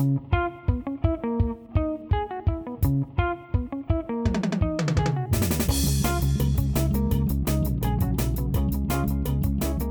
Thank you.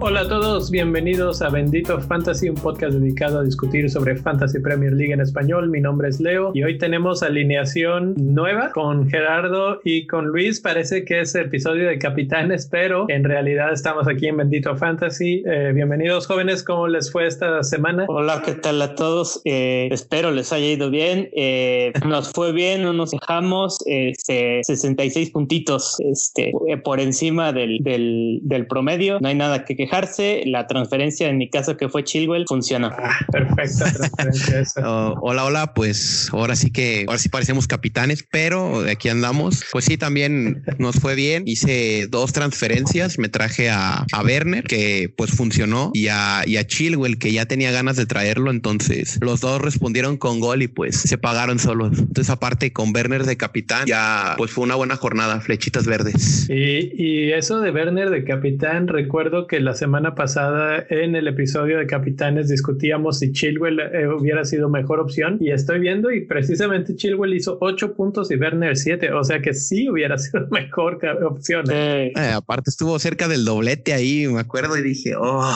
Hola a todos, bienvenidos a Bendito Fantasy, un podcast dedicado a discutir sobre Fantasy Premier League en español. Mi nombre es Leo y hoy tenemos alineación nueva con Gerardo y con Luis. Parece que es episodio de Capitanes, pero en realidad estamos aquí en Bendito Fantasy. Eh, bienvenidos jóvenes, ¿cómo les fue esta semana? Hola, ¿qué tal a todos? Eh, espero les haya ido bien. Eh, nos fue bien, no nos dejamos. 66 puntitos este, por encima del, del, del promedio. No hay nada que quejar la transferencia, en mi caso que fue Chilwell, funcionó. Ah, perfecta transferencia oh, hola, hola, pues ahora sí que, ahora sí parecemos capitanes, pero de aquí andamos. Pues sí, también nos fue bien. Hice dos transferencias, me traje a, a Werner, que pues funcionó, y a, y a Chilwell, que ya tenía ganas de traerlo, entonces los dos respondieron con gol y pues se pagaron solos. Entonces aparte con Werner de capitán, ya pues fue una buena jornada, flechitas verdes. Y, y eso de Werner de capitán, recuerdo que la semana pasada en el episodio de Capitanes discutíamos si Chilwell eh, hubiera sido mejor opción y estoy viendo y precisamente Chilwell hizo 8 puntos y Werner 7, o sea que sí hubiera sido mejor opción. ¿eh? Eh, aparte estuvo cerca del doblete ahí, me acuerdo y dije, oh.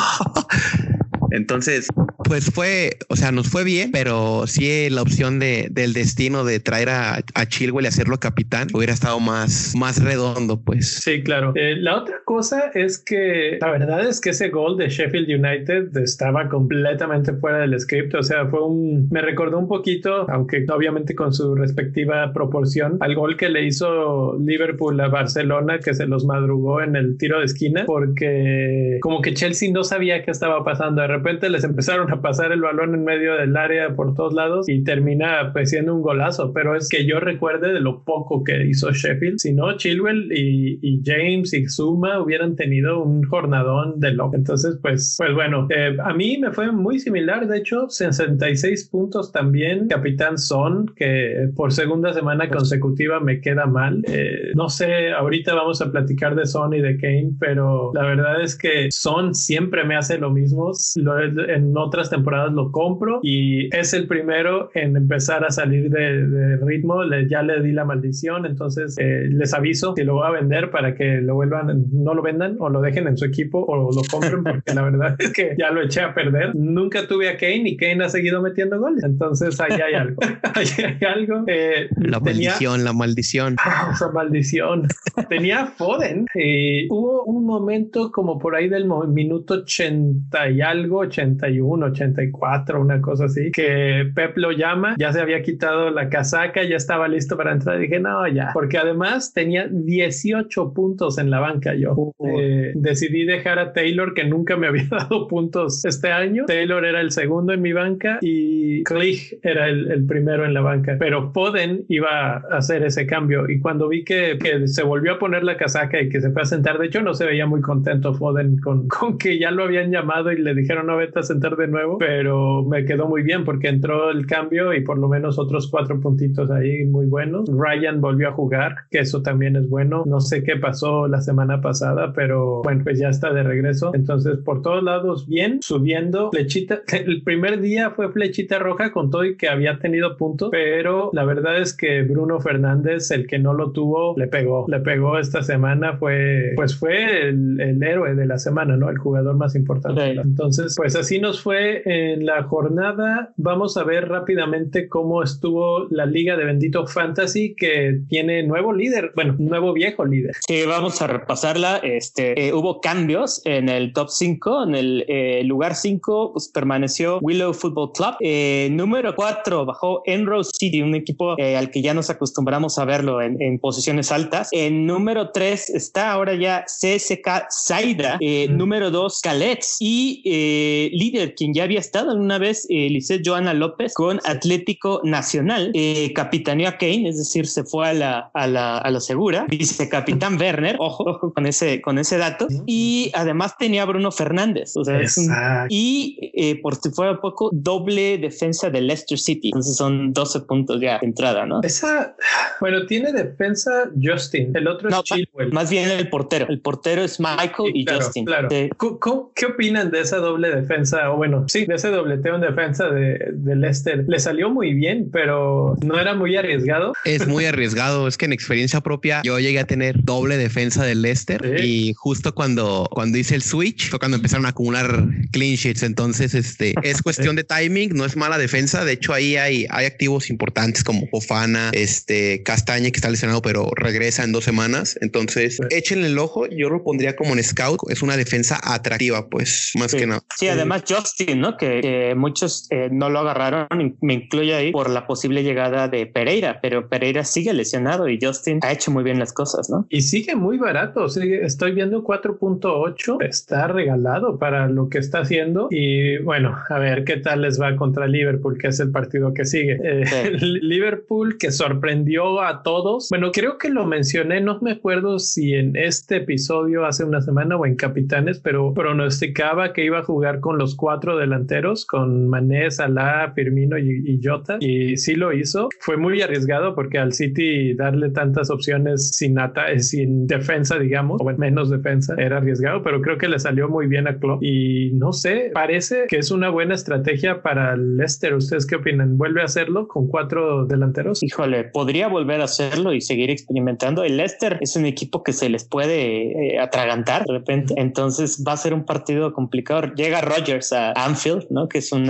Entonces, pues fue, o sea, nos fue bien, pero sí la opción de, del destino de traer a, a Chilwell y hacerlo capitán hubiera estado más, más redondo, pues. Sí, claro. Eh, la otra cosa es que la verdad es que ese gol de Sheffield United estaba completamente fuera del script. O sea, fue un, me recordó un poquito, aunque obviamente con su respectiva proporción, al gol que le hizo Liverpool a Barcelona, que se los madrugó en el tiro de esquina, porque como que Chelsea no sabía qué estaba pasando. De repente les empezaron a pasar el balón en medio del área por todos lados y termina pues siendo un golazo, pero es que yo recuerde de lo poco que hizo Sheffield, si no Chilwell y, James y Zuma hubieran tenido un jornadón de loco. Entonces pues, pues bueno, eh, a mí me fue muy similar, de hecho 66 puntos también, Capitán Son, que por segunda semana consecutiva me queda mal. Eh, no sé, ahorita vamos a platicar de Son y de Kane, pero la verdad es que Son siempre me hace lo mismo. Lo, en otras temporadas lo compro y es el primero en empezar a salir de, ritmo. Le, ya le di la maldición, entonces eh, les aviso si lo voy a vender para que lo vuelvan, no lo vendan o lo dejen en su equipo o lo compren, porque la verdad es que ya lo eché a perder. Nunca tuve a Kane y Kane ha seguido metiendo goles, entonces ahí hay algo. ahí hay algo. Eh, la maldición, la maldición. Ah, esa maldición. tenía Foden y hubo un momento como por ahí del minuto 80 y algo, 81, 84, una cosa así, que Pep lo llama, ya se había quitado la casaca, ya estaba listo para entrar. Dije, no, ya, porque además tenía 18 puntos en la banca. Yo eh, decidí dejar a Taylor, que nunca me había dado puntos este año. Taylor era el segundo en mi banca y Clich era el, primero en la banca, pero Foden iba a hacer ese cambio. Y cuando vi que, que, se volvió a poner la casaca y que se fue a sentar, de hecho, no se veía muy contento Foden con, con que ya lo habían llamado y le dijeron, no vete a sentar de nuevo, pero me quedó muy bien porque entró el cambio y por lo menos otros cuatro puntitos ahí muy buenos. Ryan volvió a jugar, que eso también es bueno. No sé qué pasó la semana pasada, pero bueno, pues ya está de regreso. Entonces, por todos lados, bien, subiendo. Flechita, el primer día fue flechita roja con todo y que había tenido puntos, pero la verdad es que Bruno Fernández, el que no lo tuvo, le pegó. Le pegó esta semana, fue, pues fue el, héroe de la semana, ¿no? El jugador más importante. Entonces, pues así nos fue en la jornada. Vamos a ver rápidamente cómo estuvo la Liga de Bendito Fantasy, que tiene nuevo líder, bueno, nuevo viejo líder. Sí, vamos a repasarla. Este, eh, hubo cambios en el top 5. En el eh, lugar 5 pues, permaneció Willow Football Club. Eh, número 4 bajó Enrose City, un equipo al que ya nos acostumbramos a verlo en, en posiciones altas. En número 3 está ahora ya CSK Saida. Número 2, Calets. Y líder, quien ya había estado una vez, eh, Joana López, con Atlético Nacional, eh, capitaneó a Kane, es decir, se fue a la, a la, a la segura, vicecapitán Werner, ojo, ojo con ese, con ese dato, y además tenía a Bruno Fernández, o sea, y eh, por si fuera poco, doble defensa de Leicester City, entonces son 12 puntos ya de entrada, ¿no? Esa, bueno, tiene defensa Justin, el otro es Chilwell. Más bien el portero, el portero es Michael y Justin. Claro. ¿Qué opinan de esa doble defensa? O bueno, sí, de ese dobleteo en defensa de, de Leicester le salió muy bien, pero no era muy arriesgado. Es muy arriesgado. es que en experiencia propia yo llegué a tener doble defensa del Leicester y justo cuando, cuando hice el switch fue cuando empezaron a acumular clean sheets. Entonces, este es cuestión de timing, no es mala defensa. De hecho, ahí hay, hay activos importantes como Fofana, este Castaña que está lesionado, pero regresa en dos semanas. Entonces, échenle el ojo. Yo lo pondría como en scout. Es una defensa atractiva, pues más que nada. Sí, además Justin, ¿no? Que, muchos eh, no lo agarraron, me incluye ahí por la posible llegada de Pereira, pero Pereira sigue lesionado y Justin ha hecho muy bien las cosas, ¿no? Y sigue muy barato. Sigue, estoy viendo 4.8. Está regalado para lo que está haciendo. Y bueno, a ver qué tal les va contra Liverpool, que es el partido que sigue. Eh, Liverpool que sorprendió a todos. Bueno, creo que lo mencioné, no me acuerdo si en este episodio hace una semana o en Capitanes, pero pronosticaba que iba a jugar con los cuatro delanteros, con Mané, Salah, Firmino y, Jota. Y sí lo hizo. Fue muy arriesgado porque al City darle tantas opciones sin, ata sin defensa, digamos, o menos defensa, era arriesgado, pero creo que le salió muy bien a Klopp. Y no sé, parece que es una buena estrategia para Leicester. ¿Ustedes qué opinan? ¿Vuelve a hacerlo con cuatro delanteros? Híjole, podría volver a hacerlo y seguir experimentando. El Leicester es un equipo que se les puede eh, atragantar de repente. Entonces va a ser un partido complicado. Llega Rogers a ¿no? Que es un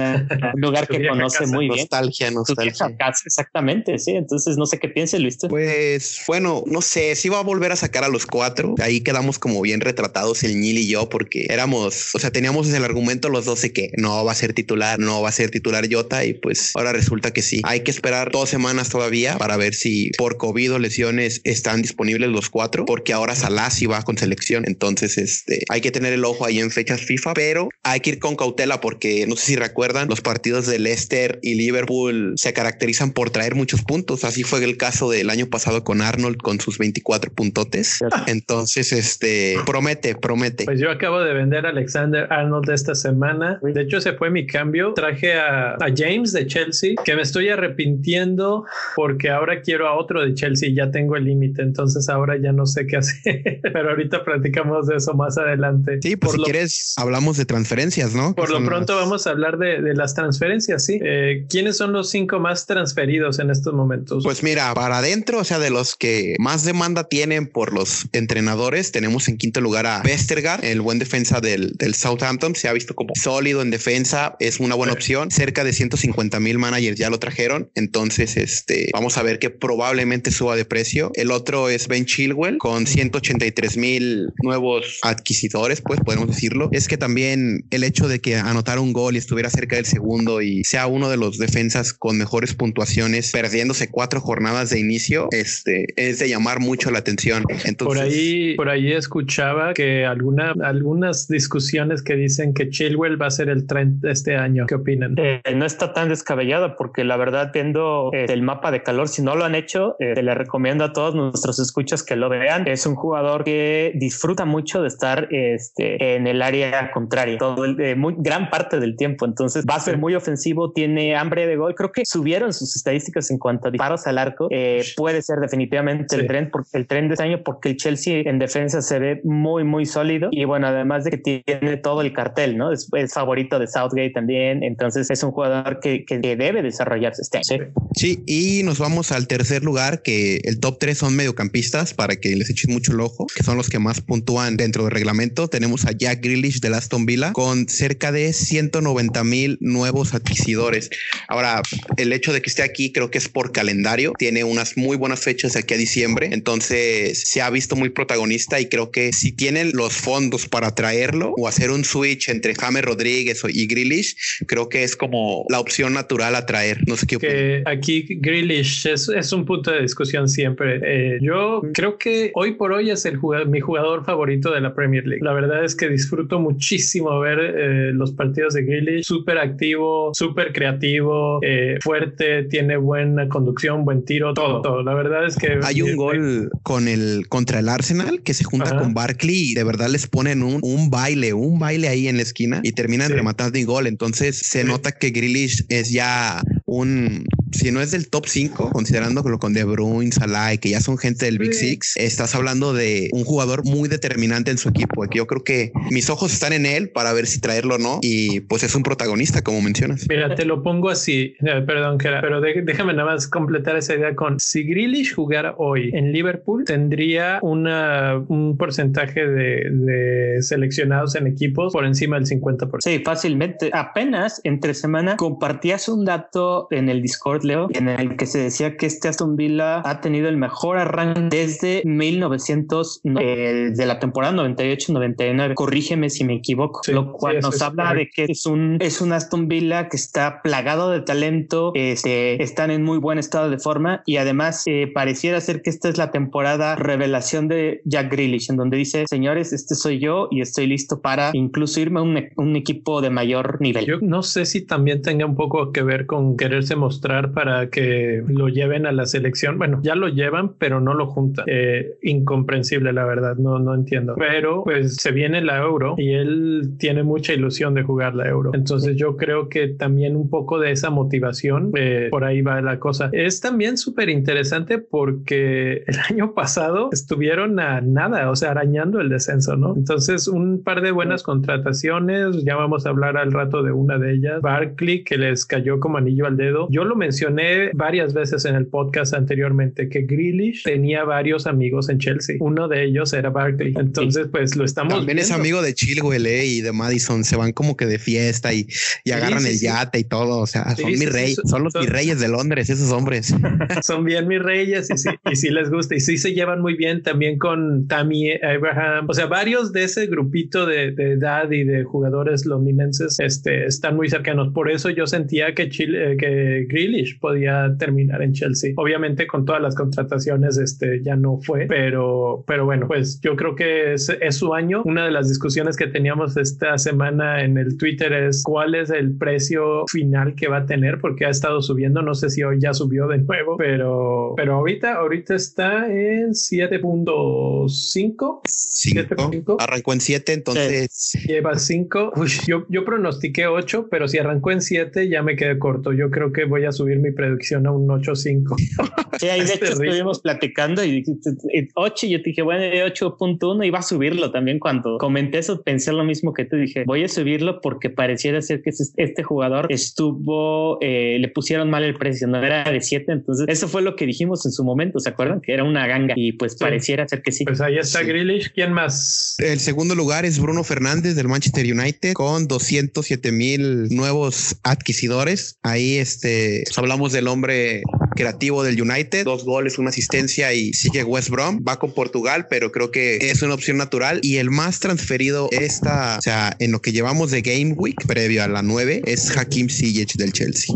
lugar que conoce muy bien. Nostalgia, nostalgia. exactamente, sí. Entonces no sé qué piense Luis. Pues bueno, no sé si va a volver a sacar a los cuatro. Ahí quedamos como bien retratados el Nil y yo porque éramos, o sea, teníamos el argumento los dos de que no va a ser titular, no va a ser titular Jota y pues ahora resulta que sí. Hay que esperar dos semanas todavía para ver si por COVID o lesiones están disponibles los cuatro, porque ahora Salah sí va con selección. Entonces, este, hay que tener el ojo ahí en fechas FIFA, pero hay que ir con cautela porque no sé si recuerdan, los partidos de Leicester y Liverpool se caracterizan por traer muchos puntos. Así fue el caso del año pasado con Arnold con sus 24 puntotes. Entonces, este promete, promete. Pues yo acabo de vender a Alexander Arnold esta semana. De hecho, ese fue mi cambio. Traje a, a James de Chelsea, que me estoy arrepintiendo porque ahora quiero a otro de Chelsea y ya tengo el límite. Entonces ahora ya no sé qué hacer. Pero ahorita platicamos de eso más adelante. Sí, por si quieres, hablamos de transferencias, ¿no? Por lo pronto vamos a hablar de, de las transferencias, sí. Eh, ¿Quiénes son los cinco más transferidos en estos momentos? Pues mira, para adentro, o sea, de los que más demanda tienen por los entrenadores, tenemos en quinto lugar a Westergaard, el buen defensa del, del Southampton. Se ha visto como sólido en defensa, es una buena opción. Cerca de 150 mil managers ya lo trajeron. Entonces, este, vamos a ver que probablemente suba de precio. El otro es Ben Chilwell con 183 mil nuevos adquisidores, pues podemos decirlo. Es que también el hecho de que anotara un gol y estuviera cerca del segundo y sea uno de los defensas con mejores puntuaciones, perdiéndose cuatro jornadas de inicio, este, es de llamar mucho la atención. Entonces, por ahí, por ahí escuchaba que alguna, algunas discusiones que dicen que Chilwell va a ser el trend este año. ¿Qué opinan? Eh, no está tan descabellado porque la verdad viendo eh, el mapa de calor, si no lo han hecho, eh, le recomiendo a todos nuestros escuchas que lo vean. Es un jugador que disfruta mucho de estar este, en el área contraria, todo el, eh, muy gran parte del tiempo. Entonces va a ser muy ofensivo, tiene hambre de gol. Creo que subieron sus estadísticas en cuanto a disparos al arco. puede ser definitivamente el tren, porque el tren de este año, porque el Chelsea en defensa se ve muy, muy sólido. Y bueno, además de que tiene todo el cartel, ¿no? Es, favorito de Southgate también. Entonces es un jugador que, que debe desarrollarse este año. Sí, y nos vamos al tercer lugar, que el top 3 son mediocampistas, para que les echen mucho el ojo, que son los que más puntúan dentro del reglamento. Tenemos a Jack Grealish de Aston Villa con cerca de 190 mil nuevos adquisidores. Ahora, el hecho de que esté aquí creo que es por calendario, tiene unas muy buenas fechas de aquí a diciembre, entonces se ha visto muy protagonista y creo que si tienen los fondos para traerlo o hacer un switch entre James Rodríguez y Grealish, creo que es como la opción natural a traer. No sé qué que aquí Grealish es, es, un punto de discusión siempre. Eh, yo creo que hoy por hoy es el jugador, mi jugador favorito de la Premier League. La verdad es que disfruto muchísimo ver eh, los partidos de Grealish. Súper activo, súper creativo, eh, fuerte, tiene buena conducción, buen tiro, todo, todo. La verdad es que hay un gol con el contra el Arsenal que se junta con Barkley y de verdad les ponen un, un baile, un baile ahí en la esquina y terminan rematando y gol. Entonces se nota que Grealish es ya un si no es del top 5, considerándolo con De Bruyne, Salah, y que ya son gente del Big Six, estás hablando de un jugador muy determinante en su equipo. Que yo creo que mis ojos están en él para ver si traerlo o no. Y pues es un protagonista, como mencionas. Mira, te lo pongo así. Eh, perdón, que pero déjame nada más completar esa idea con si Grealish jugara hoy en Liverpool, tendría una, un porcentaje de, de seleccionados en equipos por encima del 50%. Sí, fácilmente. Apenas entre semana compartías un dato en el Discord, Leo, en el que se decía que este Aston Villa ha tenido el mejor arranque desde 1900, eh, de la temporada 98-99. Corrígeme si me equivoco, lo cual nos habla de que es un, es un Aston Villa que está plagado de talento, este, están en muy buen estado de forma y además eh, pareciera ser que esta es la temporada revelación de Jack Grealish, en donde dice, señores, este soy yo y estoy listo para incluso irme a un, un equipo de mayor nivel. Yo no sé si también tenga un poco que ver con quererse mostrar para que lo lleven a la selección. Bueno, ya lo llevan, pero no lo juntan. Eh, incomprensible, la verdad, no, no entiendo. Pero pues se viene la euro y él tiene mucha ilusión de jugar la euro. Entonces yo creo que también un poco de esa motivación, eh, por ahí va la cosa. Es también súper interesante porque el año pasado estuvieron a nada, o sea, arañando el descenso, ¿no? Entonces un par de buenas contrataciones, ya vamos a hablar al rato de una de ellas, Barkley, que les cayó como anillo al dedo. Yo lo mencioné varias veces en el podcast anteriormente, que Grealish tenía varios amigos en Chelsea. Uno de ellos era Barkley. Entonces, pues lo estamos También es amigo de Chilwell eh, y de Madison. Se van como que de fiesta y, y agarran el yate y todo. O sea, son mis reyes, son los mis reyes de Londres, esos hombres. son bien mis reyes y sí, y sí les gusta. Y sí se llevan muy bien también con Tammy Abraham. O sea, varios de ese grupito de, de edad y de jugadores londinenses este, están muy cercanos. Por eso yo sentía que, Chile, eh, que Grealish podía terminar en Chelsea. Obviamente con todas las contrataciones este, ya no fue, pero, pero bueno, pues yo creo que es, es su año. Una de las discusiones que teníamos esta semana en el Twitter es cuál es el precio final que va a tener porque ha estado subiendo. No sé si hoy ya subió de nuevo, pero, pero ahorita, ahorita está en 7.5. Arrancó en 7, entonces lleva 5. Yo, yo pronostiqué 8, pero si arrancó en 7 ya me quedé corto. Yo creo que voy a subir mi predicción a un 8.5. Sí, ahí de hecho estuvimos platicando y dijiste 8 y yo te dije, bueno, 8.1 y va a subirlo también. Cuando comenté eso, pensé lo mismo que tú dije, voy a subirlo porque pareciera ser que este jugador estuvo, eh, le pusieron mal el precio, no era de 7. Entonces, eso fue lo que dijimos en su momento. ¿Se acuerdan? Que era una ganga y pues pareciera ser que sí. Pues ahí está sí. Grealish. ¿Quién más? El segundo lugar es Bruno Fernández del Manchester United con 207 mil nuevos adquisidores. Ahí este pues hablamos del hombre creativo del United, dos goles, una asistencia y sigue West Brom. Va con Portugal, pero creo que es una opción natural. Y el más transferido esta, o sea, en lo que llevamos de Game Week previo a la 9 es Hakim Ziyech del Chelsea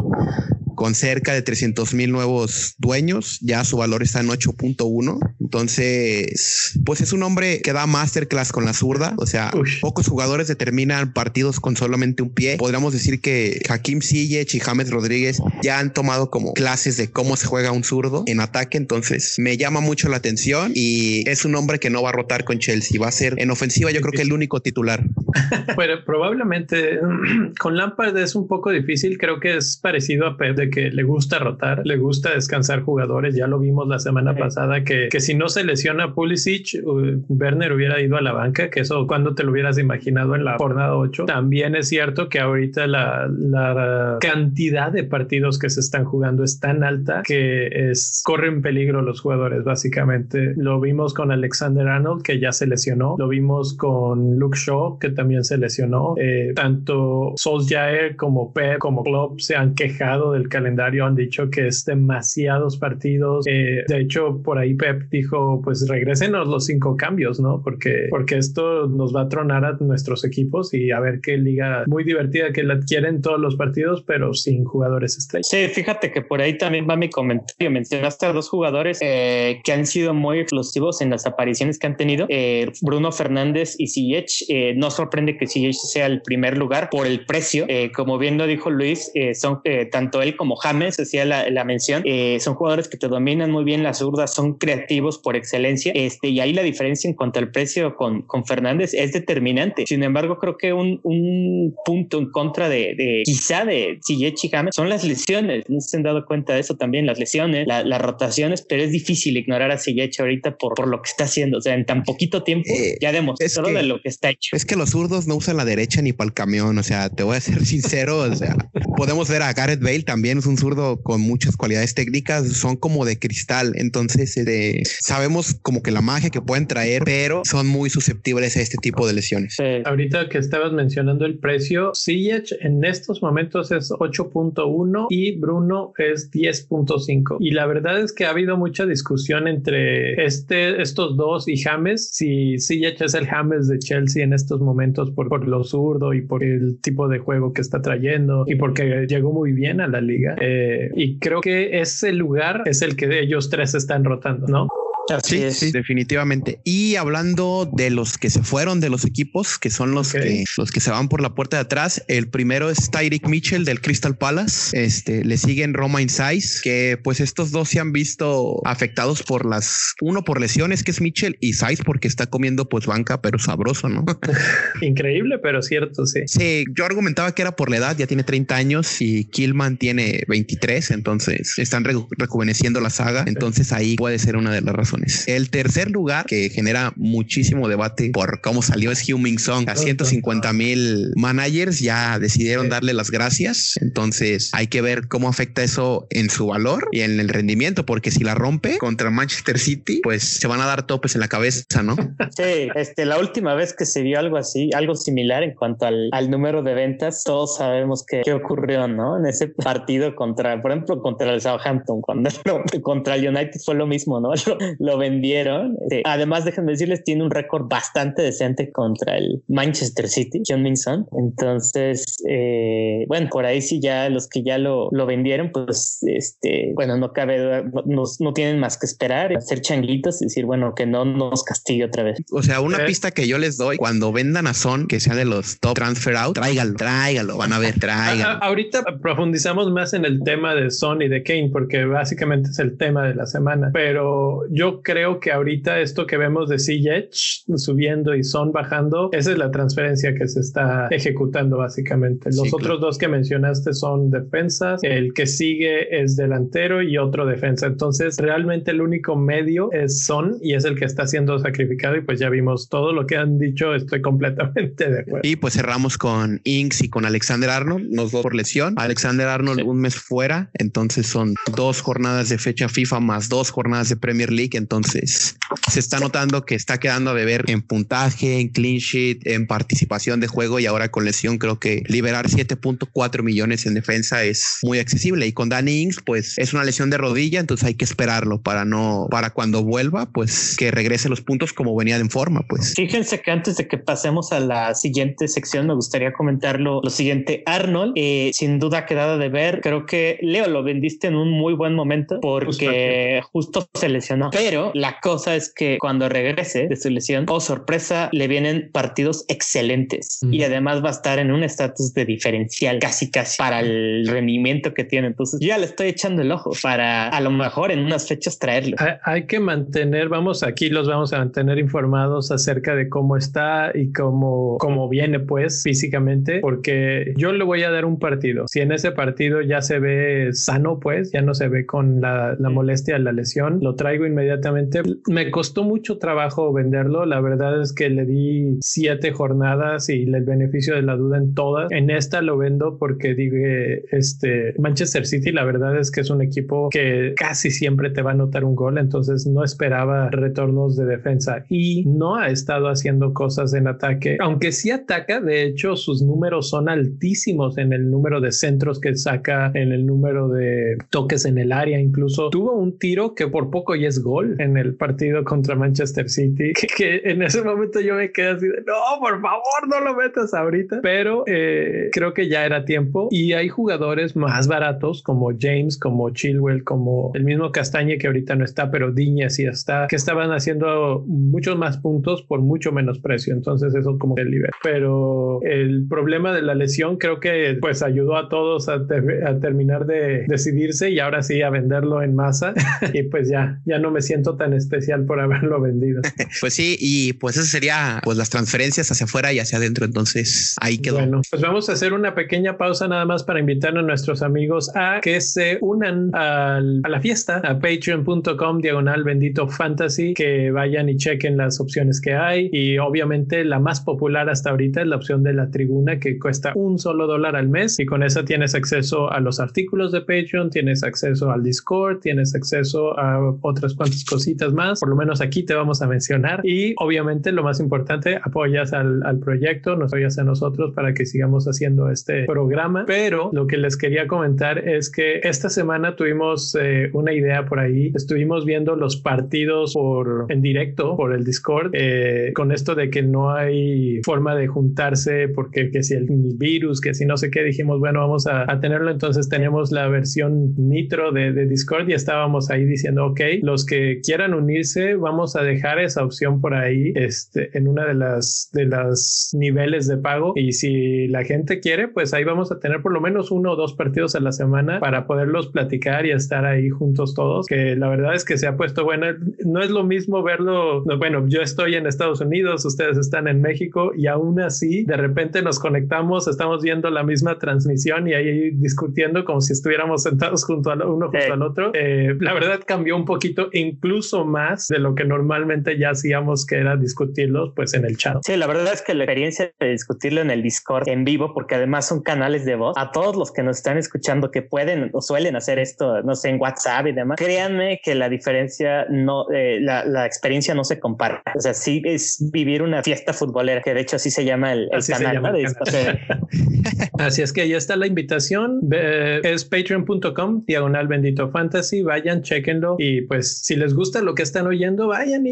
con cerca de 300 mil nuevos dueños. Ya su valor está en 8.1. Entonces, pues es un hombre que da masterclass con la zurda. O sea, Uy. pocos jugadores determinan partidos con solamente un pie. Podríamos decir que Hakim Ziyech y James Rodríguez ya han tomado como clases de cómo se juega un zurdo en ataque. Entonces, me llama mucho la atención y es un hombre que no va a rotar con Chelsea. Va a ser en ofensiva, yo creo que el único titular. Bueno, probablemente con Lampard es un poco difícil. Creo que es parecido a Pep de que le gusta rotar, le gusta descansar jugadores. Ya lo vimos la semana sí. pasada que, que, si no se lesiona Pulisic, uh, Werner hubiera ido a la banca, que eso cuando te lo hubieras imaginado en la jornada 8. También es cierto que ahorita la, la cantidad de partidos que se están jugando es tan alta que es, corren peligro los jugadores, básicamente. Lo vimos con Alexander Arnold, que ya se lesionó. Lo vimos con Luke Shaw, que también se lesionó. Eh, tanto Solskjaer como Pep como Klopp se han quejado del calendario, han dicho que es demasiados partidos. Eh, de hecho, por ahí Pep dijo, pues regresenos los cinco cambios, ¿no? Porque, porque esto nos va a tronar a nuestros equipos y a ver qué liga muy divertida que la adquieren todos los partidos, pero sin jugadores estrellas. Sí, fíjate que por ahí también va mi comentario. Mencionaste a dos jugadores eh, que han sido muy explosivos en las apariciones que han tenido. Eh, Bruno Fernández y Ziyech. Eh, no sorprende que Ziyech sea el primer lugar por el precio. Eh, como bien lo dijo Luis, eh, son tanto él como James, hacía la, la mención, son jugadores que te dominan muy bien las zurdas, son creativos por excelencia. Este, y ahí la diferencia en cuanto al precio con, con Fernández es determinante. Sin embargo, creo que un, un punto en contra de, de quizá de Ziyech y James son las lesiones. No se han dado cuenta de eso también, las lesiones, las rotaciones, pero es difícil ignorar a Ziyech ahorita por, por lo que está haciendo. O sea, en tan poquito tiempo eh, ya demostró de lo que está hecho. Es que los zurdos no usan la derecha ni para el camión. O sea, te voy a ser sincero. o sea, podemos ver a Gareth Bale también es un zurdo con muchas cualidades técnicas, son como de cristal. Entonces, eh, sabemos como que la magia que pueden traer, pero son muy susceptibles a este tipo de lesiones. Ahorita que estabas mencionando el precio, Ziyech en estos momentos es 8.1 y Bruno es 10.5. Y la verdad es que ha habido mucha discusión entre este, estos dos y James, si Ziyech es el James de Chelsea en estos momentos por, por lo zurdo y por el tipo de juego que está trayendo y porque llegó muy bien a la liga. Eh, y creo que ese lugar es el que ellos tres están rotando, ¿no? Sí, sí, definitivamente. Y hablando de los que se fueron de los equipos, que son los que los que se van por la puerta de atrás, el primero es Tyreek Mitchell del Crystal Palace. Este le siguen Romain Saiz, que pues estos dos se han visto afectados por las uno por lesiones que es Mitchell y Saiz porque está comiendo pues banca, pero sabroso, ¿no? Increíble, pero cierto, sí. Sí, yo argumentaba que era por la edad, ya tiene 30 años y Killman tiene 23, entonces están rejuveneciendo la saga, entonces ahí puede ser una de las razones el tercer lugar que genera muchísimo debate por cómo salió es Huming Song. A 150 mil managers ya decidieron darle las gracias. Entonces hay que ver cómo afecta eso en su valor y en el rendimiento, porque si la rompe contra Manchester City, pues se van a dar topes en la cabeza, ¿no? Sí, este, la última vez que se vio algo así, algo similar en cuanto al, número de ventas, todos sabemos qué ocurrió, ¿no? En ese partido contra, por ejemplo, contra el Southampton, cuando contra el United fue lo mismo, ¿no? lo vendieron. Eh, además, déjenme decirles, tiene un récord bastante decente contra el Manchester City, John Minson. Entonces, eh, bueno, por ahí sí ya los que ya lo, lo vendieron, pues, este, bueno, no cabe, no, no tienen más que esperar, hacer changuitos y decir, bueno, que no nos castigue otra vez. O sea, una pista que yo les doy, cuando vendan a Son, que sea de los top transfer out, tráigalo, tráigalo, van a ver, tráigalo. ahorita profundizamos más en el tema de Son y de Kane, porque básicamente es el tema de la semana, pero yo creo que ahorita esto que vemos de Ziyech subiendo y Son bajando, esa es la transferencia que se está ejecutando básicamente. Los otros dos que mencionaste son defensas, el que sigue es delantero y otro defensa. Entonces, realmente el único medio es Son y es el que está siendo sacrificado y pues ya vimos todo lo que han dicho, estoy completamente de acuerdo. Y pues cerramos con Inks y con Alexander Arnold, los dos por lesión. Alexander Arnold un mes fuera, entonces son dos jornadas de fecha FIFA más dos jornadas de Premier League, entonces se está notando que está quedando a beber en puntaje, en clean sheet, en participación de juego y ahora con lesión creo que liberar 7.4 millones en defensa es muy accesible. Y con Danny Ings, pues es una lesión de rodilla, entonces hay que esperarlo para no, para cuando vuelva, pues que regrese los puntos como venía en forma. Pues fíjense que antes de que pasemos a la siguiente sección, me gustaría comentarlo lo siguiente. Arnold, eh, sin duda quedado de ver. Creo que Leo lo vendiste en un muy buen momento porque justo se lesionó, pero la cosa es que cuando regrese de su lesión, oh sorpresa, le vienen partidos excelentes y además va a estar en un estatus de diferencial casi casi para el rendimiento que tiene. Entonces ya le estoy echando el ojo para a lo mejor en unas fechas traerlo. Hay, que mantener, vamos aquí los vamos a mantener informados acerca de cómo está y cómo, cómo viene pues físicamente, porque yo le voy a dar un partido. Si en ese partido ya se ve sano, pues ya no se ve con la, la molestia, la lesión, lo traigo inmediatamente me costó mucho trabajo venderlo. La verdad es que le di siete jornadas y el beneficio de la duda en todas. En esta lo vendo porque dije, este Manchester City, la verdad es que es un equipo que casi siempre te va a anotar un gol. Entonces no esperaba retornos de defensa y no ha estado haciendo cosas en ataque, aunque sí ataca. De hecho, sus números son altísimos en el número de centros que saca, en el número de toques en el área. Incluso tuvo un tiro que por poco y es gol en el partido contra Manchester City, que, en ese momento yo me quedé así de, no, por favor, no lo metas ahorita, pero eh, creo que ya era tiempo y hay jugadores más baratos como James, como Chilwell, como el mismo Castañe que ahorita no está, pero Diña sí está, que estaban haciendo muchos más puntos por mucho menos precio, entonces eso como que libera. Pero el problema de la lesión creo que pues ayudó a todos a, a terminar de decidirse y ahora sí a venderlo en masa. Y pues ya, ya no me siento siento tan especial por haberlo vendido. pues sí, y pues eso sería pues las transferencias hacia afuera y hacia adentro. Entonces ahí quedó. Bueno, pues vamos a hacer una pequeña pausa nada más para invitar a nuestros amigos a que se unan a la fiesta a patreon.com diagonal bendito fantasy, que vayan y chequen las opciones que hay y obviamente la más popular hasta ahorita es la opción de la tribuna que cuesta un solo dólar al mes y con esa tienes acceso a los artículos de Patreon, tienes acceso al Discord, tienes acceso a otras cuantas cositas más, por lo menos aquí te vamos a mencionar. Y obviamente lo más importante, apoyas al, al proyecto, nos apoyas a nosotros para que sigamos haciendo este programa, pero lo que les quería comentar es que esta semana tuvimos eh, una idea por ahí, estuvimos viendo los partidos por en directo por el Discord eh, con esto de que no hay forma de juntarse porque que si el virus, que si no sé qué, dijimos, bueno, vamos a, a tenerlo, entonces tenemos la versión nitro de, de, Discord y estábamos ahí diciendo, ok, los que quieran unirse, vamos a dejar esa opción por ahí este, en una de las, de las niveles de pago. Y si la gente quiere, pues ahí vamos a tener por lo menos uno o dos partidos a la semana para poderlos platicar y estar ahí juntos todos, que la verdad es que se ha puesto bueno, no es lo mismo verlo, bueno, yo estoy en Estados Unidos, ustedes están en México y aún así de repente nos conectamos, estamos viendo la misma transmisión y ahí discutiendo como si estuviéramos sentados junto al uno junto al otro. Eh, la verdad cambió un poquito, incluso más de lo que normalmente ya hacíamos, que era discutirlos pues en el chat. Sí, la verdad es que la experiencia de discutirlo en el Discord en vivo, porque además son canales de voz, a todos los que nos están escuchando que pueden o suelen hacer esto, no sé, en WhatsApp y demás, créanme que la diferencia no, eh, la, la, experiencia no se compara. O sea, sí es vivir una fiesta futbolera, que de hecho así se llama el, el canal. Llama ¿no? el canal. así es que ya está la invitación. Es patreon.com, diagonal bendito fantasy. Vayan, chequenlo y pues si les gusta lo que están oyendo, vayan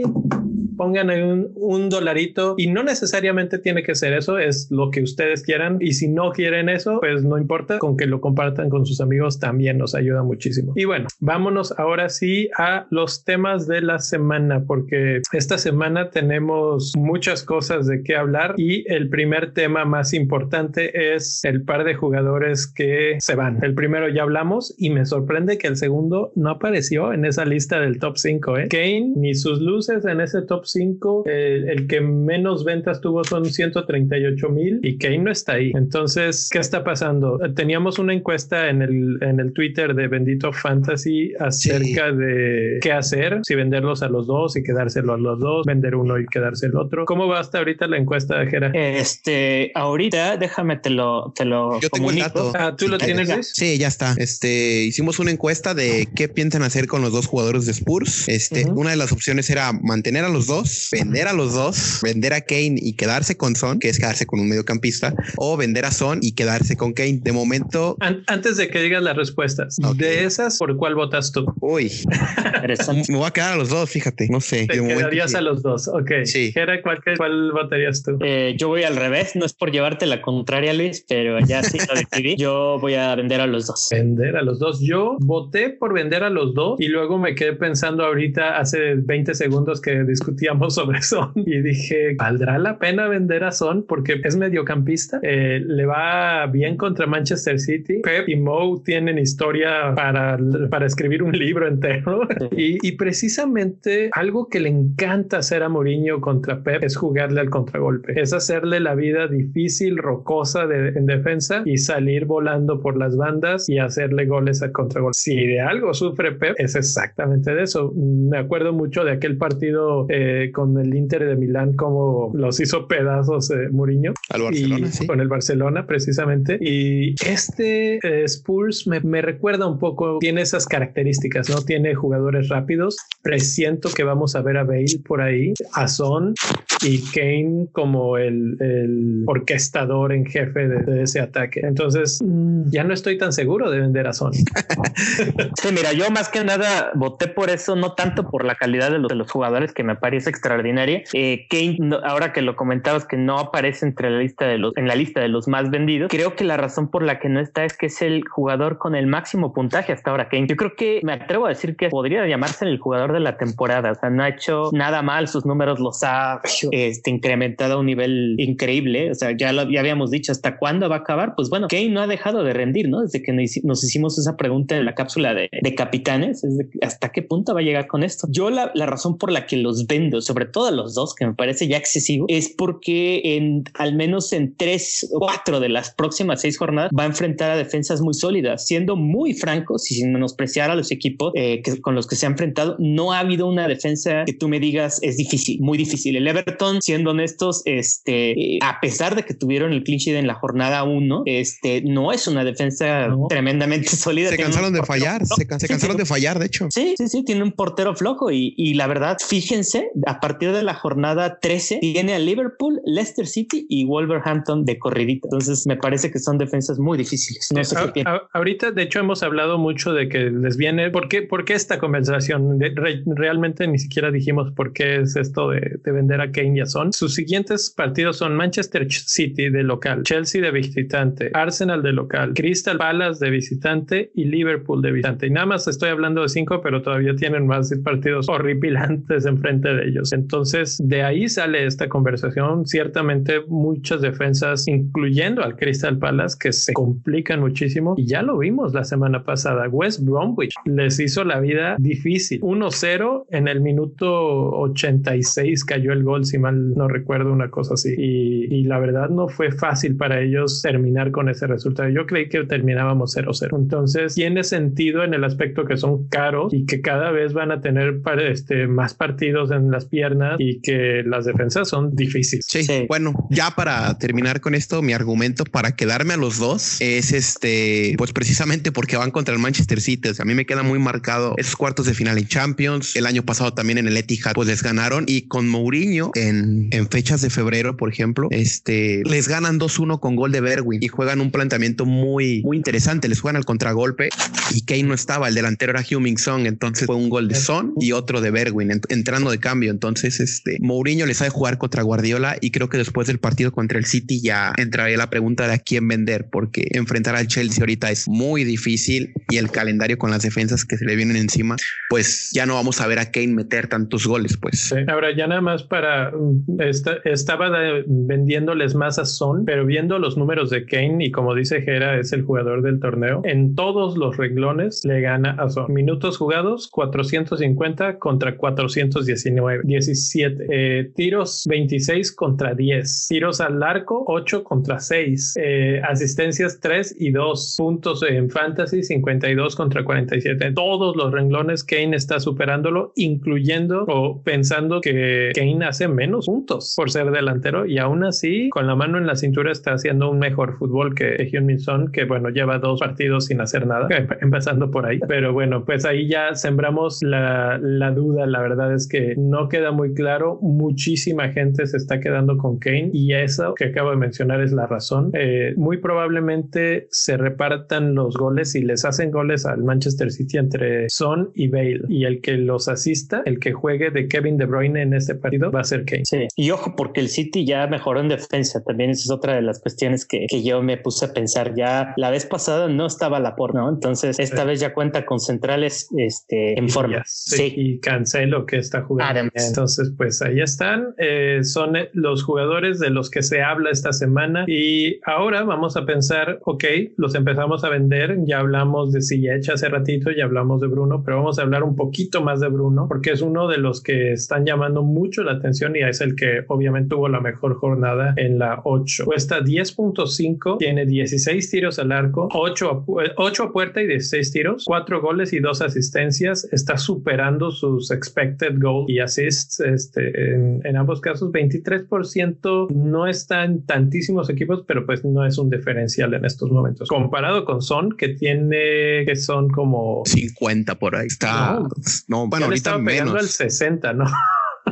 pongan ahí un, un, dolarito y no necesariamente tiene que ser eso, es lo que ustedes quieran y si no quieren eso, pues no importa, con que lo compartan con sus amigos también nos ayuda muchísimo. Y bueno, vámonos ahora sí a los temas de la semana porque esta semana tenemos muchas cosas de qué hablar y el primer tema más importante es el par de jugadores que se van. El primero ya hablamos y me sorprende que el segundo no apareció en esa lista del top 5. ¿eh? Kane ni sus luces en ese top 5. Eh, el que menos ventas tuvo son 138 mil y Kane no está ahí. Entonces, ¿qué está pasando? Teníamos una encuesta en el, en el Twitter de Bendito Fantasy acerca sí. de qué hacer, si venderlos a los dos y quedárselo a los dos, vender uno y quedarse el otro. ¿Cómo va hasta ahorita la encuesta, Jera? Este, ahorita déjame te lo, te lo Yo tengo comunico. el dato. Ah, ¿tú lo tienes? Luis? Sí, ya está. Este, hicimos una encuesta de qué piensan hacer con los dos jugadores de Spurs. Este, uh -huh. una de las opciones era mantener a los dos, vender a los dos, vender a Kane y quedarse con Son, que es quedarse con un mediocampista, o vender a Son y quedarse con Kane. De momento. An antes de que digas las respuestas, okay. de esas, ¿por cuál votas tú? Uy, me voy a quedar a los dos, fíjate. No sé. Te quedarías sí. a los dos. Ok. Sí. Era cuál, cuál votarías tú? Eh, yo voy al revés. No es por llevarte la contraria, Luis, pero ya sí lo decidí. yo voy a vender a los dos. Vender a los dos. Yo voté por vender a los dos y luego me quedé pensando ahorita hace 20 segundos que discutíamos sobre Son y dije, ¿valdrá la pena vender a Son? Porque es mediocampista, eh, le va bien contra Manchester City. Pep y Mo tienen historia para, para escribir un libro entero y, y, precisamente algo que le encanta hacer a Mourinho contra Pep es jugarle al contragolpe, es hacerle la vida difícil, rocosa de, en defensa y salir volando por las bandas y hacerle goles al contragolpe. Si de algo sufre Pep es exactamente de eso. Me acuerdo mucho de aquel partido eh, con el Inter de Milán como los hizo pedazos eh, Mourinho. Al Barcelona, y, sí. con el Barcelona precisamente. Y este eh, Spurs me, me, recuerda un poco tiene esas características no tiene jugadores rápidos. Presiento que vamos a ver a Bale por ahí a Son y Kane como el, el orquestador en jefe de, de, ese ataque. Entonces mm, ya no estoy tan seguro de vender a Son. Sí mira yo más que nada voté por eso no tanto por la calidad de los, de los jugadores que me parece extraordinaria. Eh, Kane, ahora que lo comentabas que no aparece entre la lista de los, en la lista de los más vendidos, creo que la razón por la que no está es que es el jugador con el máximo puntaje hasta ahora. Kane, yo creo que me atrevo a decir que podría llamarse el jugador de la temporada. O sea, no ha hecho nada mal, sus números los ha este, incrementado a un nivel increíble. O sea, ya lo ya habíamos dicho, ¿hasta cuándo va a acabar? Pues bueno, Kane no ha dejado de rendir, ¿no? Desde que nos hicimos esa pregunta en la cápsula de, capitanes, es ¿hasta qué punto va a llegar con esto? Yo la, la razón por la que los vendo, sobre todo a los dos, que me parece ya excesivo, es porque en al menos en tres o cuatro de las próximas seis jornadas va a enfrentar a defensas muy sólidas. Siendo muy francos y sin menospreciar a los equipos eh, que, con los que se ha enfrentado, no ha habido una defensa que tú me digas es difícil, muy difícil. El Everton, siendo honestos, este, a pesar de que tuvieron el clinch en la jornada uno, este, no es una defensa tremendamente sólida. Se cansaron de fallar, se, cansaron de fallar, de hecho. Sí, sí, sí, tiene un portero flojo y, y la verdad, fíjense, a partir de la jornada 13 tiene a Liverpool, Leicester City y Wolverhampton de corridita. Entonces me parece que son defensas muy difíciles. No sé qué ahorita, de hecho, hemos hablado mucho de que les viene. ¿Por qué, por qué esta conversación? realmente ni siquiera dijimos por qué es esto de, vender a Kane y a Son. Sus siguientes partidos son Manchester City de local, Chelsea de visitante, Arsenal de local, Crystal Palace de visitante y Liverpool de visitante. Y nada más estoy hablando de cinco, pero todavía tienen más partidos horripilantes enfrente de ellos. Entonces, de ahí sale esta conversación. Ciertamente, muchas defensas, incluyendo al Crystal Palace, que se complican muchísimo. Y ya lo vimos la semana pasada. West Bromwich les hizo la vida difícil. 1-0 en el minuto 86 cayó el gol, si mal no recuerdo, una cosa así. Y, y la verdad no fue fácil para ellos terminar con ese resultado. Yo creí que terminábamos 0-0. Entonces, tiene sentido en el aspecto que son caros y que cada vez van a tener este, más partidos en las piernas y que las defensas son difíciles. Sí. Bueno, ya para terminar con esto, mi argumento para quedarme a los dos es este, pues precisamente porque van contra el Manchester City. a mí me queda muy marcado esos cuartos de final en Champions. El año pasado también en el Etihad, pues les ganaron y con Mourinho en, en fechas de febrero, por ejemplo, este les ganan 2-1 con gol de Berwin y juegan un planteamiento muy, muy interesante. Les juegan al contragolpe y Kane no estaba. El delantero era Huming Song. Entonces fue un gol de Son y otro de Berwin entrando de cambio. Entonces, este Mourinho les sabe jugar contra Guardiola y creo que después del partido contra el City ya entraría la pregunta de a quién vender, porque enfrentar al Chelsea ahorita es muy difícil y el calendario con las defensas que se le vienen encima, pues ya no vamos a ver a Kane meter tantos goles, pues. Ahora ya nada más para mm, estaba vendiéndoles más a Son, pero viendo los números de Kane y como dice Gera es el jugador del torneo, en todos los renglones le gana a Son. Minutos jugados 450 contra 419, 17 eh, tiros 26 contra 10, tiros al arco 8 contra 6, eh, asistencias 3 y 2, puntos en fantasy 52 contra 47. En todos los renglones Kane está superándolo, incluyendo o pensando que Kane hace menos puntos por ser delantero y aún así con la mano en la cintura está haciendo un mejor fútbol que Hyun-Min Son, que bueno, lleva dos partidos sin hacer nada, empezando por ahí. Pero bueno, pues ahí ya sembramos la, la duda. La verdad es que no queda muy claro. Muchísima gente se está quedando con Kane y eso que acabo de mencionar es la razón. Eh, muy probablemente se repartan los goles y les hacen goles al Manchester City entre Son y Bale y el que los asista, el que juegue de Kevin De Bruyne en este partido va a ser Kane. Sí, y ojo porque el City ya mejoró en defensa. También esa es otra de las cuestiones que, que yo me puse a pensar. Ya la vez pasada no estaba la por, ¿no? Entonces esta vez ya cuenta con centrales este, en forma. Sí, y Cancelo que está jugando. Entonces, pues ahí están. Eh, son los jugadores de los que se habla esta semana. Y ahora vamos a pensar, ok, los empezamos a vender. Ya hablamos de Sillecha hace ratito, ya hablamos de Bruno, pero vamos a hablar un poquito más de Bruno, porque es uno de los que están llamando mucho la atención y es el que obviamente tuvo la mejor jornada en la 8. Cuesta 10.5, tiene 16 tiros al arco, 8 a, 8 a puerta y 16 tiros, 4 goles y 2 asistencias. Está superando sus expected goals y assists este, en, en ambos casos. 23% no está en tantísimos equipos, pero pues no es un diferencial en estos momentos. Comparado con Son, que tiene, que son como 50 por ahí. Está, no, bueno, ahorita menos. al 60, ¿no?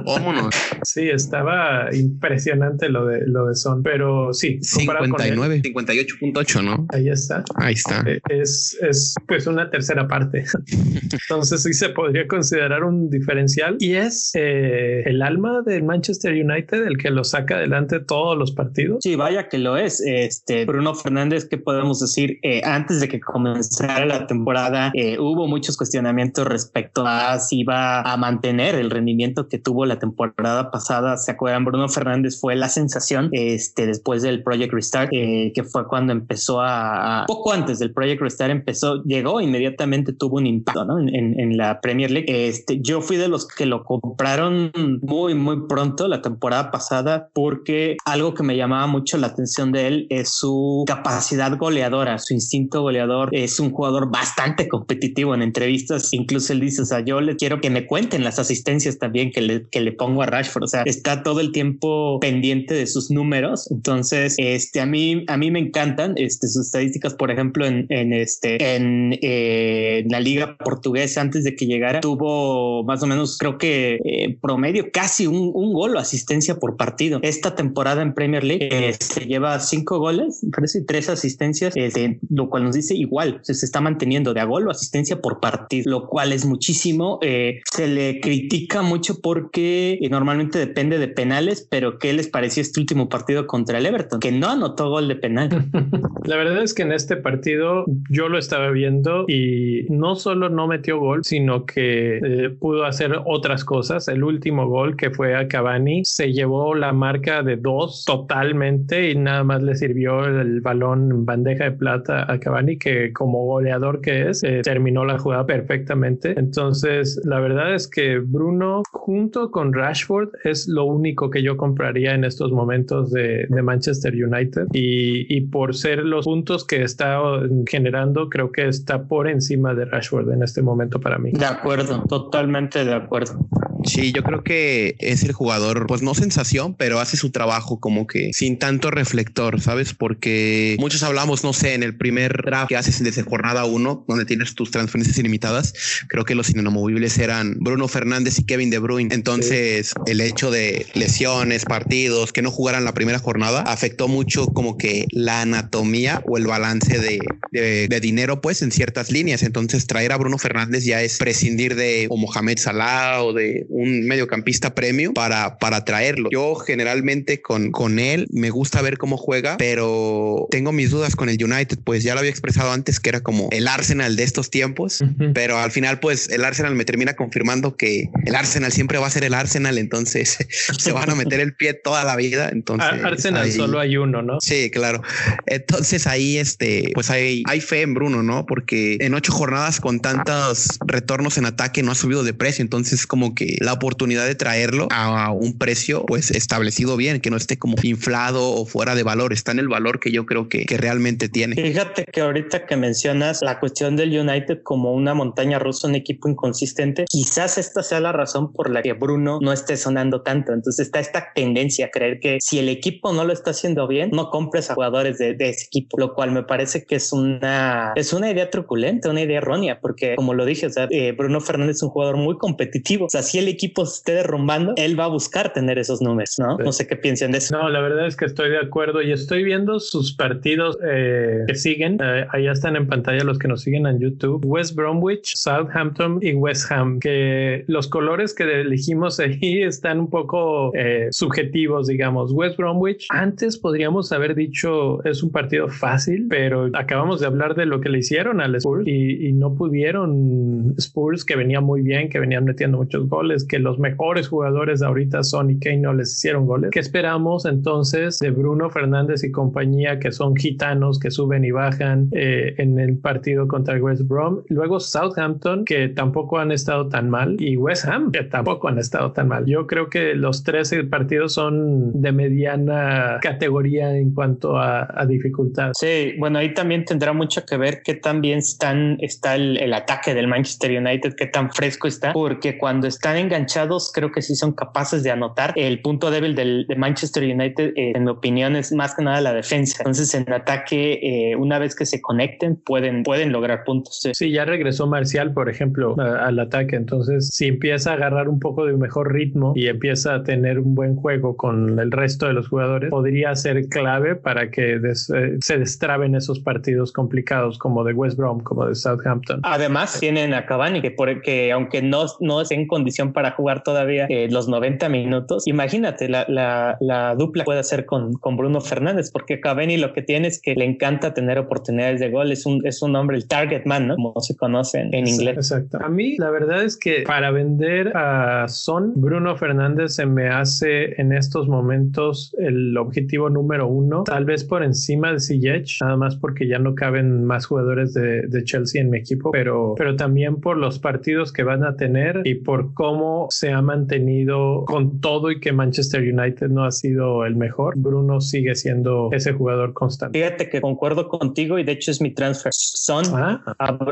Vámonos. Sí, estaba impresionante lo de lo de Son, pero sí, 59, 58.8, ¿no? Ahí está. Ahí está. Eh, es, es pues una tercera parte. Entonces sí se podría considerar un diferencial y es eh, el alma del Manchester United el que lo saca adelante todos los partidos. Sí, vaya que lo es. Este Bruno Fernández, ¿qué podemos decir? Eh, antes de que comenzara la temporada, hubo muchos cuestionamientos respecto a si iba a mantener el rendimiento que tuvo la temporada pasada. ¿Se acuerdan? Bruno Fernández fue la sensación este, después del Project Restart, eh, que fue cuando empezó a, poco antes del Project Restart empezó, llegó inmediatamente, tuvo un impacto ¿no? en, en, la Premier League. Este, yo fui de los que lo compraron muy, muy pronto la temporada pasada porque algo que me llamaba mucho la atención de él es su capacidad goleadora, su instinto goleador. Es un jugador bastante competitivo en entrevistas. Incluso él dice, o sea, yo le quiero que me cuenten las asistencias también que le, que le pongo a Rashford. O sea, está todo el tiempo pendiente de sus números. Entonces, este, a mí, a mí me encantan este, sus estadísticas, por ejemplo, en, en este, en, eh, la liga portuguesa antes de que llegara, tuvo más o menos, creo que eh, promedio casi un, un, gol o asistencia por partido. Esta temporada en Premier League se este, lleva cinco goles, parece tres asistencias, este, lo cual nos dice igual, se, está manteniendo de a gol o asistencia por partido, lo cual es muchísimo. Eh, se le critica mucho porque normalmente depende de penales, pero ¿qué les pareció este último partido contra el Everton? Que no anotó gol de penal. La verdad es que en este partido yo lo estaba viendo y no solo no metió gol, sino que eh, pudo hacer otras cosas. El último gol que fue a Cavani se llevó la marca de dos totalmente y nada más le sirvió el balón bandeja de plata a Cavani, que como goleador que es, eh, terminó la jugada perfectamente. Entonces, la verdad es que Bruno junto con Rashford es lo único que yo compraría en estos momentos de, Manchester United y, y, por ser los puntos que está generando creo que está por encima de Rashford en este momento para mí. De acuerdo, totalmente de acuerdo. Sí, yo creo que es el jugador, pues no sensación, pero hace su trabajo como que sin tanto reflector, ¿sabes? Porque muchos hablamos, no sé, en el primer draft que haces desde jornada uno, donde tienes tus transferencias ilimitadas, creo que los inamovibles eran Bruno Fernández y Kevin De Bruyne. Entonces, el hecho de lesiones, partidos, que no jugaran la primera jornada, afectó mucho como que la anatomía o el balance de, de, dinero, pues, en ciertas líneas. Entonces, traer a Bruno Fernández ya es prescindir de o Mohamed Salah o de un mediocampista premio para, para traerlo. Yo generalmente con, con él me gusta ver cómo juega, pero tengo mis dudas con el United, pues ya lo había expresado antes que era como el Arsenal de estos tiempos, pero al final pues el Arsenal me termina confirmando que el Arsenal siempre va a ser el Arsenal, entonces se van a meter el pie toda la vida. Entonces Arsenal solo hay uno, ¿no? Sí, claro. Entonces ahí este, pues hay, hay fe en Bruno, ¿no? Porque en ocho jornadas con tantos retornos en ataque no ha subido de precio, entonces como que la oportunidad de traerlo a un precio pues establecido bien, que no esté como inflado o fuera de valor, está en el valor que yo creo que, que realmente tiene. Fíjate que ahorita que mencionas la cuestión del United como una montaña rusa, un equipo inconsistente, quizás esta sea la razón por la que Bruno no esté sonando tanto. Entonces está esta tendencia a creer que si el equipo no lo está haciendo bien, no compres a jugadores de, ese equipo, lo cual me parece que es una, es una idea truculenta, una idea errónea, porque como lo dije, o sea, eh, Bruno Fernández es un jugador muy competitivo. O sea, si el equipo se esté derrumbando, él va a buscar tener esos números, ¿no? No sé qué piensan de eso. No, la verdad es que estoy de acuerdo y estoy viendo sus partidos eh, que siguen. Eh, allá están en pantalla los que nos siguen en YouTube. West Bromwich, Southampton y West Ham, que los colores que elegimos ahí están un poco eh, subjetivos, digamos. West Bromwich, antes podríamos haber dicho es un partido fácil, pero acabamos de hablar de lo que le hicieron al Spurs y, y no pudieron Spurs que venía muy bien, que venían metiendo muchos goles, que los mejores jugadores ahorita son y Kane no les hicieron goles. ¿Qué esperamos entonces de Bruno Fernández y compañía que son gitanos que suben y bajan eh, en el partido contra West Brom? Luego Southampton que tampoco han estado tan mal y West Ham que tampoco han estado tan mal. Yo creo que los tres partidos son de mediana categoría en cuanto a, dificultad. Sí, bueno, ahí también tendrá mucho que ver qué tan bien están, está el, el ataque del Manchester United, qué tan fresco está, porque cuando están enganchados creo que sí son capaces de anotar. El punto débil del, de Manchester United, eh, en mi opinión, es más que nada la defensa. Entonces, en ataque, eh, una vez que se conecten, pueden, pueden lograr puntos. Sí. ya regresó Marcial, por ejemplo, al ataque. Entonces, si empieza a agarrar un poco de mejor ritmo y empieza a tener un buen juego con el resto de los jugadores, podría ser clave para que eh, se destraben esos partidos complicados como de West Brom, como de Southampton. Además, tienen a Cavani que, por, que aunque no, no es en condición para jugar todavía eh, los 90 minutos, imagínate la, la, la dupla puede hacer con, con Bruno Fernández, porque Cavani lo que tiene es que le encanta tener oportunidades de gol, es un, es un hombre, el target man, ¿no? Como se conoce en, inglés. Exacto. A mí la verdad es que para vender a Son, Bruno Fernández se me hace en estos momentos el objetivo número uno, tal vez por encima de Ziyech, nada más porque ya no caben más jugadores de, de Chelsea en mi equipo, pero, pero también por los partidos que van a tener y por cómo se ha mantenido con todo y que Manchester United no ha sido el mejor. Bruno sigue siendo ese jugador constante. Fíjate que concuerdo contigo y de hecho es mi transfer son ah.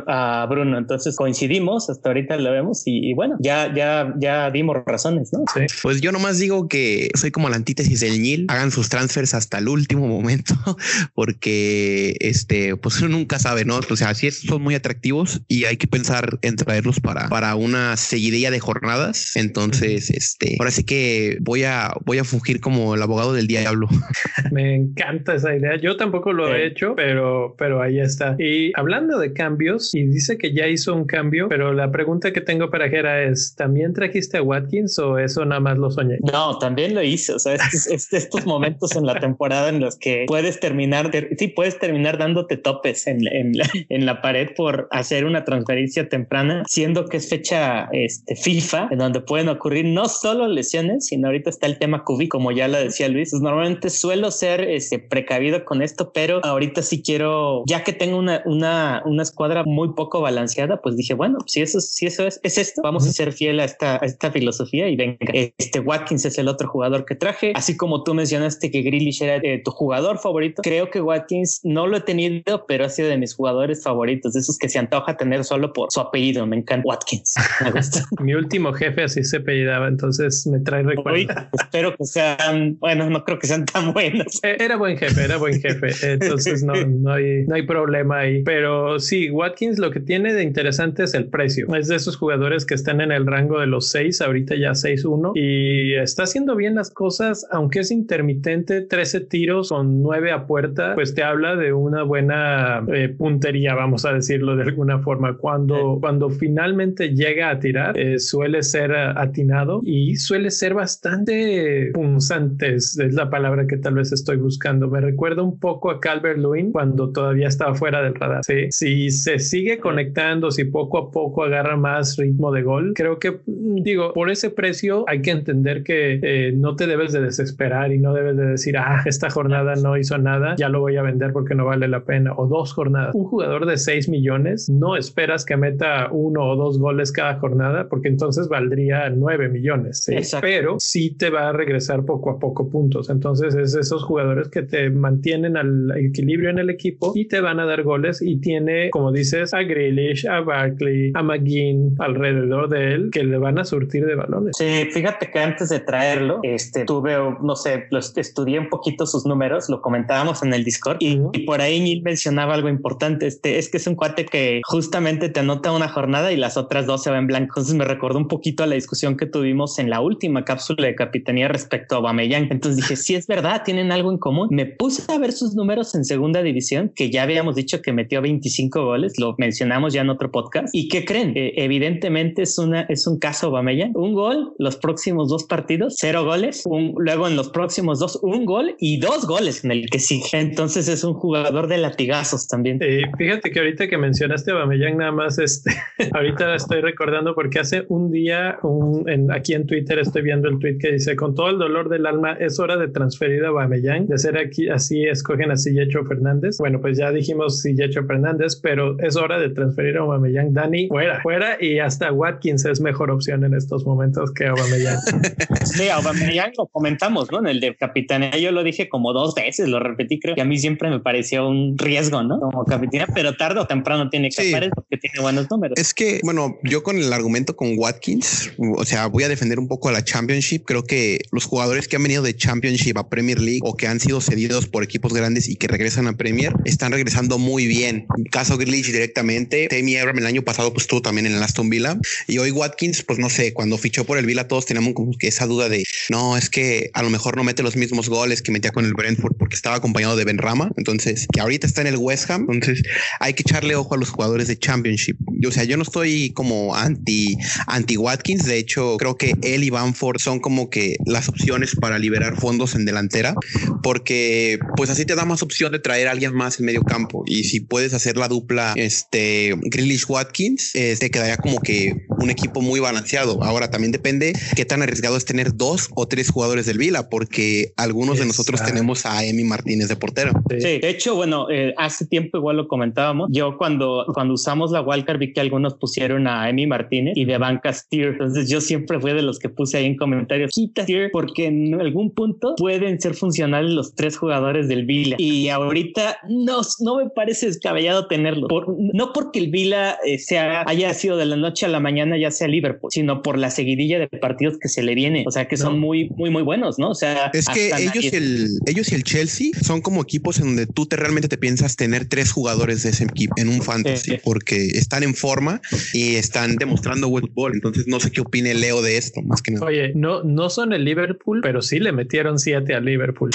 a, Bruno. Entonces coincidimos, hasta ahorita lo vemos y, bueno, ya, ya, ya dimos razones, ¿no? Sí. Pues yo nomás digo que soy como la antítesis del Nil, hagan sus transfers hasta el último momento, porque este, pues uno nunca sabe, ¿no? O sea, sí son muy atractivos y hay que pensar en traerlos para, para una seguidilla de jornadas. Entonces, este, ahora sí que voy a, voy a fugir como el abogado del diablo. Me encanta esa idea. Yo tampoco lo he hecho, pero, pero ahí está. Y hablando de cambios, y dice que ya hizo un cambio, pero la pregunta que tengo para Jera es, ¿también trajiste a Watkins o eso nada más lo soñé? No, también lo hice. O sea, es, estos momentos en la temporada en los que puedes terminar, sí, puedes terminar dándote topes en, en, la, en la pared por hacer una transferencia temprana, siendo que es fecha este, FIFA, en donde pueden ocurrir no solo lesiones, sino ahorita está el tema COVID, como ya lo decía Luis. Pues normalmente suelo ser este, precavido con esto, pero ahorita sí quiero, ya que tengo una, una, una escuadra muy poco balanceada, pues dije, bueno, si eso, si eso es, es esto, vamos a ser fiel a esta, a esta filosofía y venga, este Watkins es el otro jugador que traje, así como tú mencionaste que Grealish era eh, tu jugador favorito, creo que Watkins no lo he tenido, pero ha sido de mis jugadores favoritos, de esos que se antoja tener solo por su apellido, me encanta Watkins. Mi último jefe así se apellidaba, entonces me trae recuerdos. espero que sean, bueno, no creo que sean tan buenos. Eh, era buen jefe, era buen jefe, entonces no, no, hay, no hay problema ahí. Pero sí, Watkins lo que tiene de interesante es el precio. Es de esos jugadores que están en el rango de los 6, ahorita ya 6-1, y está haciendo bien las cosas, aunque es intermitente, 13 tiros con 9 a puerta, pues te habla de una buena eh, puntería, vamos a decirlo de alguna forma. Cuando, cuando finalmente llega a tirar, eh, suele ser atinado y suele ser bastante punzante, es la palabra que tal vez estoy buscando. Me recuerda un poco a Calvert Lewin cuando todavía estaba fuera del radar. ¿sí? Si se sigue conectando, si poco a poco agarra más ritmo de gol, creo que, digo, por ese precio hay que entender que eh, no te debes de desesperar y no debes de decir, ah, esta jornada no hizo nada, ya lo voy a vender porque no vale la pena. O dos jornadas. Un jugador de 6 millones, no esperas que meta uno o dos goles cada jornada porque entonces valdría 9 millones. Pero sí te va a regresar poco a poco puntos. Entonces es esos jugadores que te mantienen al equilibrio en el equipo y te van a dar goles y tiene, como dices, a Grealish, a Barkley, a McGinn alrededor de él que le van a surtir de balones. Sí, fíjate que antes de traerlo, este, tuve, no sé, lo estudié un poquito sus números, lo comentábamos en el Discord y, por ahí Neil mencionaba algo importante, este, es que es un cuate que justamente te anota una jornada y las otras dos se van en blanco. Entonces me recordó un poquito a la discusión que tuvimos en la última cápsula de capitanía respecto a Aubameyang. Entonces dije, si es verdad, tienen algo en común. Me puse a ver sus números en segunda división, que ya habíamos dicho que metió 25 goles, lo mencionamos ya en otro podcast. ¿Y qué creen? Eh, evidentemente es, una, es un caso Aubameyang. Un gol los próximos dos partidos, cero goles. Un, luego en los próximos dos, un gol y dos goles en el que sigue. Entonces es un jugador de latigazos también. Eh, fíjate que ahorita que mencionaste a Aubameyang, nada más este, ahorita estoy recordando porque hace un día un, en, aquí en Twitter estoy viendo el tweet que dice con todo el dolor del alma es hora de transferir a Aubameyang de ser aquí así escogen a Sillecho Fernández bueno pues ya dijimos Sillecho Fernández pero es hora de transferir a Aubameyang Dani fuera fuera y hasta Watkins es mejor opción en estos momentos que Aubameyang sí Aubameyang lo comentamos no en el de capitanía yo lo dije como dos veces lo repetí creo que a mí siempre me pareció un riesgo no como capitán pero tarde o temprano tiene que sí. porque tiene buenos números es que bueno yo con el argumento con Watkins, o sea, voy a defender un poco a la Championship. Creo que los jugadores que han venido de Championship a Premier League o que han sido cedidos por equipos grandes y que regresan a Premier están regresando muy bien. Caso Grealish directamente, Tammy Abraham el año pasado pues estuvo también en el Aston Villa y hoy Watkins, pues no sé, cuando fichó por el Vila, todos teníamos como que esa duda de no, es que a lo mejor no mete los mismos goles que metía con el Brentford porque estaba acompañado de Ben Rama. Entonces, que ahorita está en el West Ham. Entonces, hay que echarle ojo a los jugadores de Championship. Yo, o sea, yo no estoy como anti, anti Watkins. De hecho, creo que él y Banford son como que las opciones para liberar fondos en delantera, porque pues así te da más opción de traer a alguien más en medio campo. Y si puedes hacer la dupla, este Grealish Watkins, te este, quedaría como que un equipo muy balanceado. Ahora también depende qué tan arriesgado es tener dos o tres jugadores del Vila, porque algunos de nosotros tenemos a Emi Martínez de portero. Sí, de hecho, bueno, eh, hace tiempo igual lo comentábamos. Yo cuando, cuando usamos la wildcard vi que algunos pusieron a Emi Martínez y de banca Steer. Entonces yo siempre fui de los que puse ahí en comentarios, quita Steer porque en algún punto pueden ser funcionales los tres jugadores del Vila. Y ahorita no, no me parece descabellado tenerlo. no porque el Vila eh, sea, haya sido de la noche a la mañana ya sea Liverpool, sino por la seguidilla de partidos que se le viene. O sea, que son muy, muy, muy buenos, ¿no? O sea, es que ellos y, el, ellos y el Chelsea son como equipos en donde tú te realmente te piensas tener tres jugadores de ese equipo en un fantasy porque están en forma y están demostrando buen fútbol. Entonces, no sé qué opine Leo de esto, más que nada. Oye, no, no son el Liverpool, pero sí le metieron siete al Liverpool.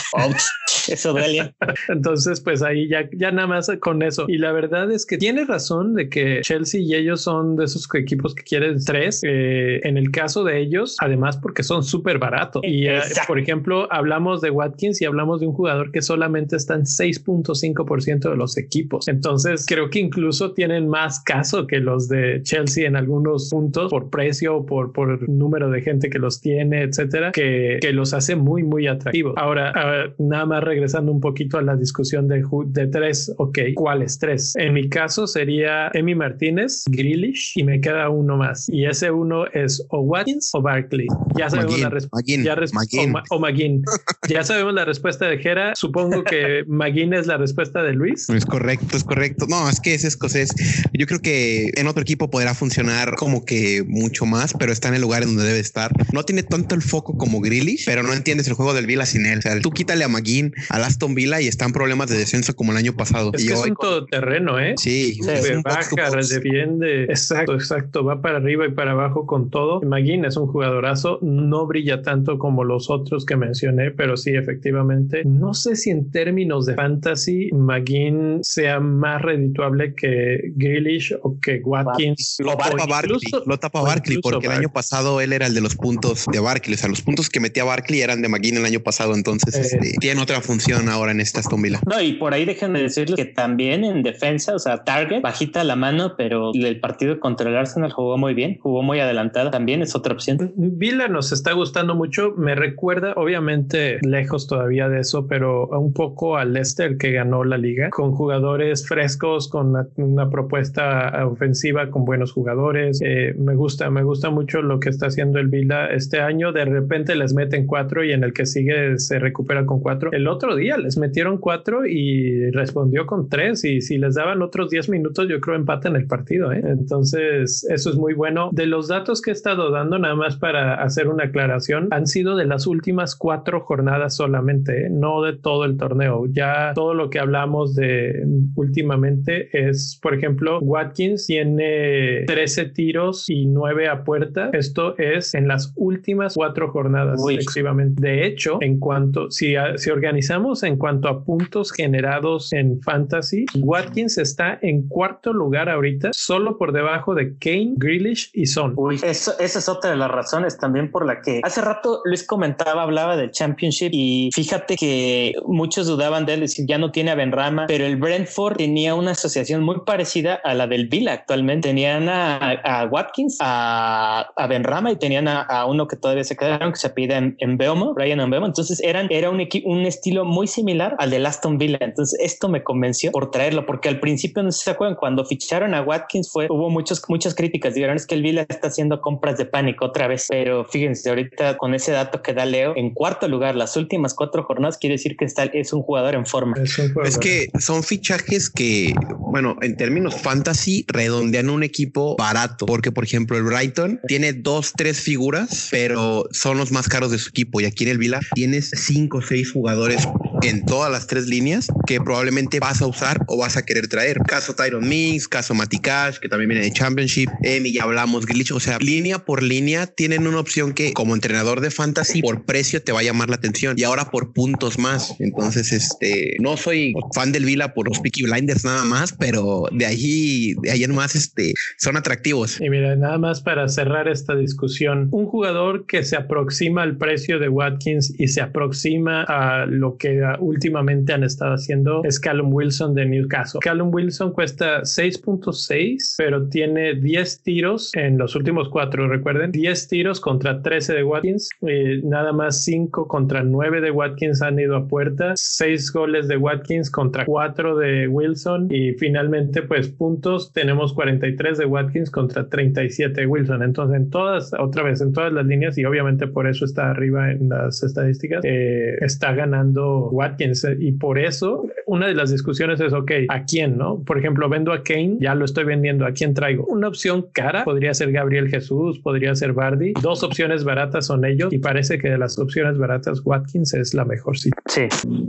Eso duele. Entonces, pues ahí ya, ya nada más con eso. Y la verdad es que tiene razón de que Chelsea y ellos son de esos equipos que quieren tres. Eh, en el caso de ellos, además, porque son súper baratos. Y eh, por ejemplo, hablamos de Watkins y hablamos de un jugador que solamente está en 6.5% de los equipos. Entonces, creo que incluso tienen más caso que los de Chelsea en algunos puntos por precio, por, por número de gente que los tiene, etcétera, que, que los hace muy, muy atractivos. Ahora, nada más regresando un poquito a la discusión de, de tres, ok, ¿cuáles tres? En mi caso sería Emi Martínez, Grealish y me queda uno más. Y ese uno es o Watkins o Barkley. Ya sabemos la respuesta. O, McGinn. ya sabemos la respuesta de Jera. Supongo que McGinn es la respuesta de Luis. Es correcto, es correcto. No, es que ese escocés, yo creo que en otro equipo podrá funcionar como que mucho más, pero está en el lugar en donde debe estar. No tiene tanto el foco como Grealish, pero no entiendes el juego del Vila sin él. O sea, tú quítale a McGinn, al Aston Villa y están problemas de descenso como el año pasado. Es y que es un todoterreno, ¿eh? Sí, se baja, defiende. Exacto, exacto. Va para arriba y para abajo con todo. McGinn es un jugadorazo. No brilla tanto como los otros que mencioné, pero sí, efectivamente. No sé si en términos de fantasy, McGinn sea más redituable que Grealish o que Watkins. Lo tapa Barkley, lo tapa Barkley, porque el año pasado él era el de los puntos de Barkley. O sea, los puntos que metía Barkley eran de McGinn el año pasado. Entonces, eh, este, tiene otra función ahora en esta Aston No, y por ahí déjenme decirles que también en defensa, o sea, Target bajita la mano, pero el partido contra el Arsenal jugó muy bien, jugó muy adelantada. También es otra opción. Villa nos está gustando mucho. Me recuerda, obviamente, lejos todavía de eso, pero un poco al Leicester que ganó la liga con jugadores frescos, con una, propuesta ofensiva con buenos jugadores. Eh, me gusta, me gusta mucho lo que está haciendo el Villa este año. De repente les meten cuatro y en el que sigue se recupera con cuatro. El otro día les metieron cuatro y respondió con tres. Y si les daban otros diez minutos, yo creo empatan el partido. ¿eh? Entonces, eso es muy bueno. De los datos que he estado dando, nada más para hacer una aclaración, han sido de las últimas cuatro jornadas solamente, ¿eh? no de todo el torneo. Ya todo lo que hablamos de últimamente es, por ejemplo, Watkins tiene 13 tiros y 9 a puerta. Esto es en las últimas cuatro jornadas exclusivamente. De hecho, en cuanto si, si organizamos en cuanto a puntos generados en fantasy, Watkins está en cuarto lugar ahorita, solo por debajo de Kane, Grealish y Son. Uy, eso, esa es otra de las razones también por la que hace rato Luis comentaba, hablaba del Championship y fíjate que muchos dudaban de él, decir ya no tiene a Benrama, pero el Brentford tenía una asociación muy parecida a la del Villa actualmente. Tenían a, Watkins, a, a Benrama y tenían a, uno que todavía se quedaron que se pide en, en Beomo, Brian en Beomo. Entonces eran, era un, un estilo muy similar al de Aston Villa. Entonces esto me convenció por traerlo, porque al principio no se acuerdan, cuando ficharon a Watkins fue, hubo muchos, muchas críticas. Dijeron es que el Villa está haciendo compras de pánico otra vez, pero fíjense, ahorita con ese dato que da Leo, en cuarto lugar, las últimas cuatro jornadas, quiere decir que está, es un jugador en forma. Es, que son fichajes que, bueno, en términos fantasy, redondean un equipo barato, porque por ejemplo el Brighton tiene dos, tres figuras, pero son los más caros de su equipo y aquí en el Villa tienes cinco o seis jugadores en todas las tres líneas que probablemente vas a usar o vas a querer traer. Caso Tyron Mix, caso Matty Cash, que también viene de Championship, Emi, ya hablamos, Glitch, o sea, línea por línea tienen una opción que como entrenador de fantasy por precio te va a llamar la atención y ahora por puntos más. Entonces, este, no soy fan del Vila por los Peaky Blinders nada más, pero de ahí, de ahí en más, este, son atractivos. Y mira, nada más para cerrar esta discusión, un jugador que se aproxima al precio de Watkins y se aproxima a lo que últimamente han estado haciendo es Callum Wilson de Newcastle. Callum Wilson cuesta 6.6, pero tiene 10 tiros en los últimos cuatro, recuerden, 10 tiros contra 13 de Watkins, eh, nada más 5 contra 9 de Watkins han ido a puerta, 6 goles de Watkins contra 4 de Wilson y finalmente pues puntos tenemos 43 de Watkins contra 37 de Wilson. Entonces en todas, otra vez, en todas las líneas y obviamente por eso está arriba en las estadísticas, eh, está ganando Watkins y por eso una de las discusiones es, ok, ¿a quién, no? Por ejemplo, vendo a Kane, ya lo estoy vendiendo, ¿a quién traigo? Una opción cara podría ser Gabriel Jesús, podría ser Bardi. Dos opciones baratas son ellos y parece que de las opciones baratas Watkins es la mejor. Sí. sí.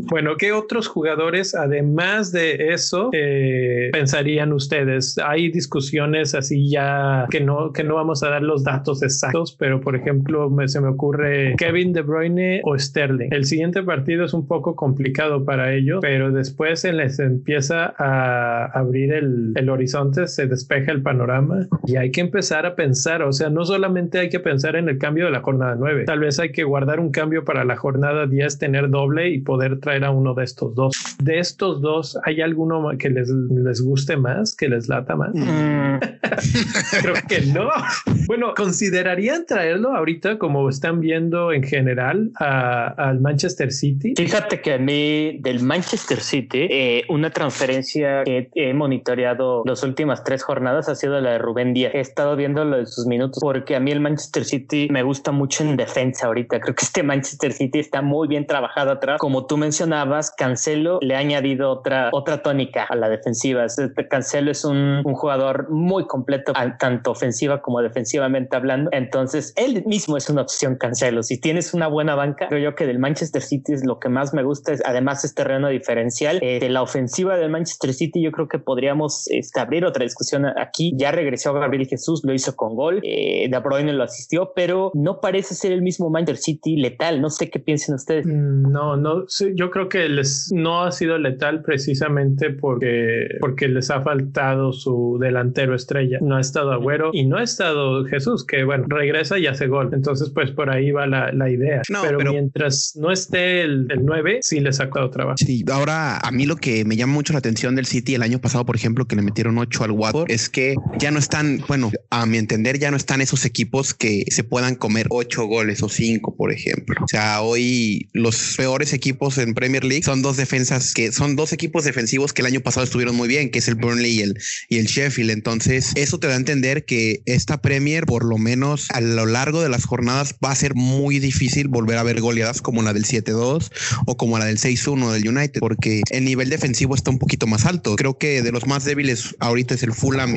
Bueno, ¿qué otros jugadores, además de eso, eh, pensarían ustedes? Hay discusiones así ya que no, que no vamos a dar los datos exactos, pero por ejemplo, me, se me ocurre Kevin De Bruyne o Sterling. El siguiente partido es un poco complicado para ellos, pero después se les empieza a abrir el, el horizonte, se despeja el panorama y hay que empezar a pensar, o sea, no solamente hay que pensar en el cambio de la jornada 9, tal vez hay que guardar un cambio para la jornada 10, tener doble y poder traer a uno de estos dos. De estos dos, ¿hay alguno que les, les guste más, que les lata más? Mm. Creo que no. Bueno, ¿considerarían traerlo ahorita como están viendo en general al Manchester City? Fíjate que a mí del Manchester City, eh, una transferencia que he monitoreado las últimas tres jornadas ha sido la de Rubén Díaz. He estado viendo lo de sus minutos porque a mí el Manchester City me gusta mucho en defensa ahorita. Creo que este Manchester City está muy bien trabajado atrás. Como tú mencionabas, Cancelo le ha añadido otra, otra tónica a la defensiva. Cancelo es un, un jugador muy completo, tanto ofensiva como defensivamente hablando. Entonces, él mismo es una opción Cancelo. Si tienes una buena banca, creo yo que del Manchester City es lo que más me gusta. Es, además, es terreno diferencial. Eh, de la ofensiva del Manchester City, yo creo que podríamos este, abrir otra discusión aquí. Ya regresó Gabriel Jesús, lo hizo con gol. Eh, de Bruyne lo asistió, pero no parece ser el mismo Manchester City letal. No sé qué piensen ustedes. Mm, no, no, yo creo que les no ha sido letal precisamente porque, porque les ha faltado su delantero estrella. No ha estado Agüero y no ha estado Jesús, que bueno, regresa y hace gol. Entonces, pues por ahí va la, la idea. pero, mientras no esté el, el 9, sí les ha trabajo. Sí, ahora a mí lo que me llama mucho la atención del City el año pasado, por ejemplo, que le metieron 8 al Watford, es que ya no están, bueno, a mi entender, ya no están esos equipos que se puedan comer 8 goles o 5, por ejemplo. O sea, hoy los peores equipos en Premier League son dos defensas que son dos equipos defensivos que el año pasado estuvieron muy bien, que es el Burnley y el, y el Sheffield. Entonces, eso te da a entender que esta Premier, por lo menos a lo largo de las jornadas, va a ser muy difícil volver a ver goleadas como la del 7-2 o como la del 6-1 del United, porque el nivel defensivo está un poquito más alto. Creo que de los más débiles ahorita es el Fulham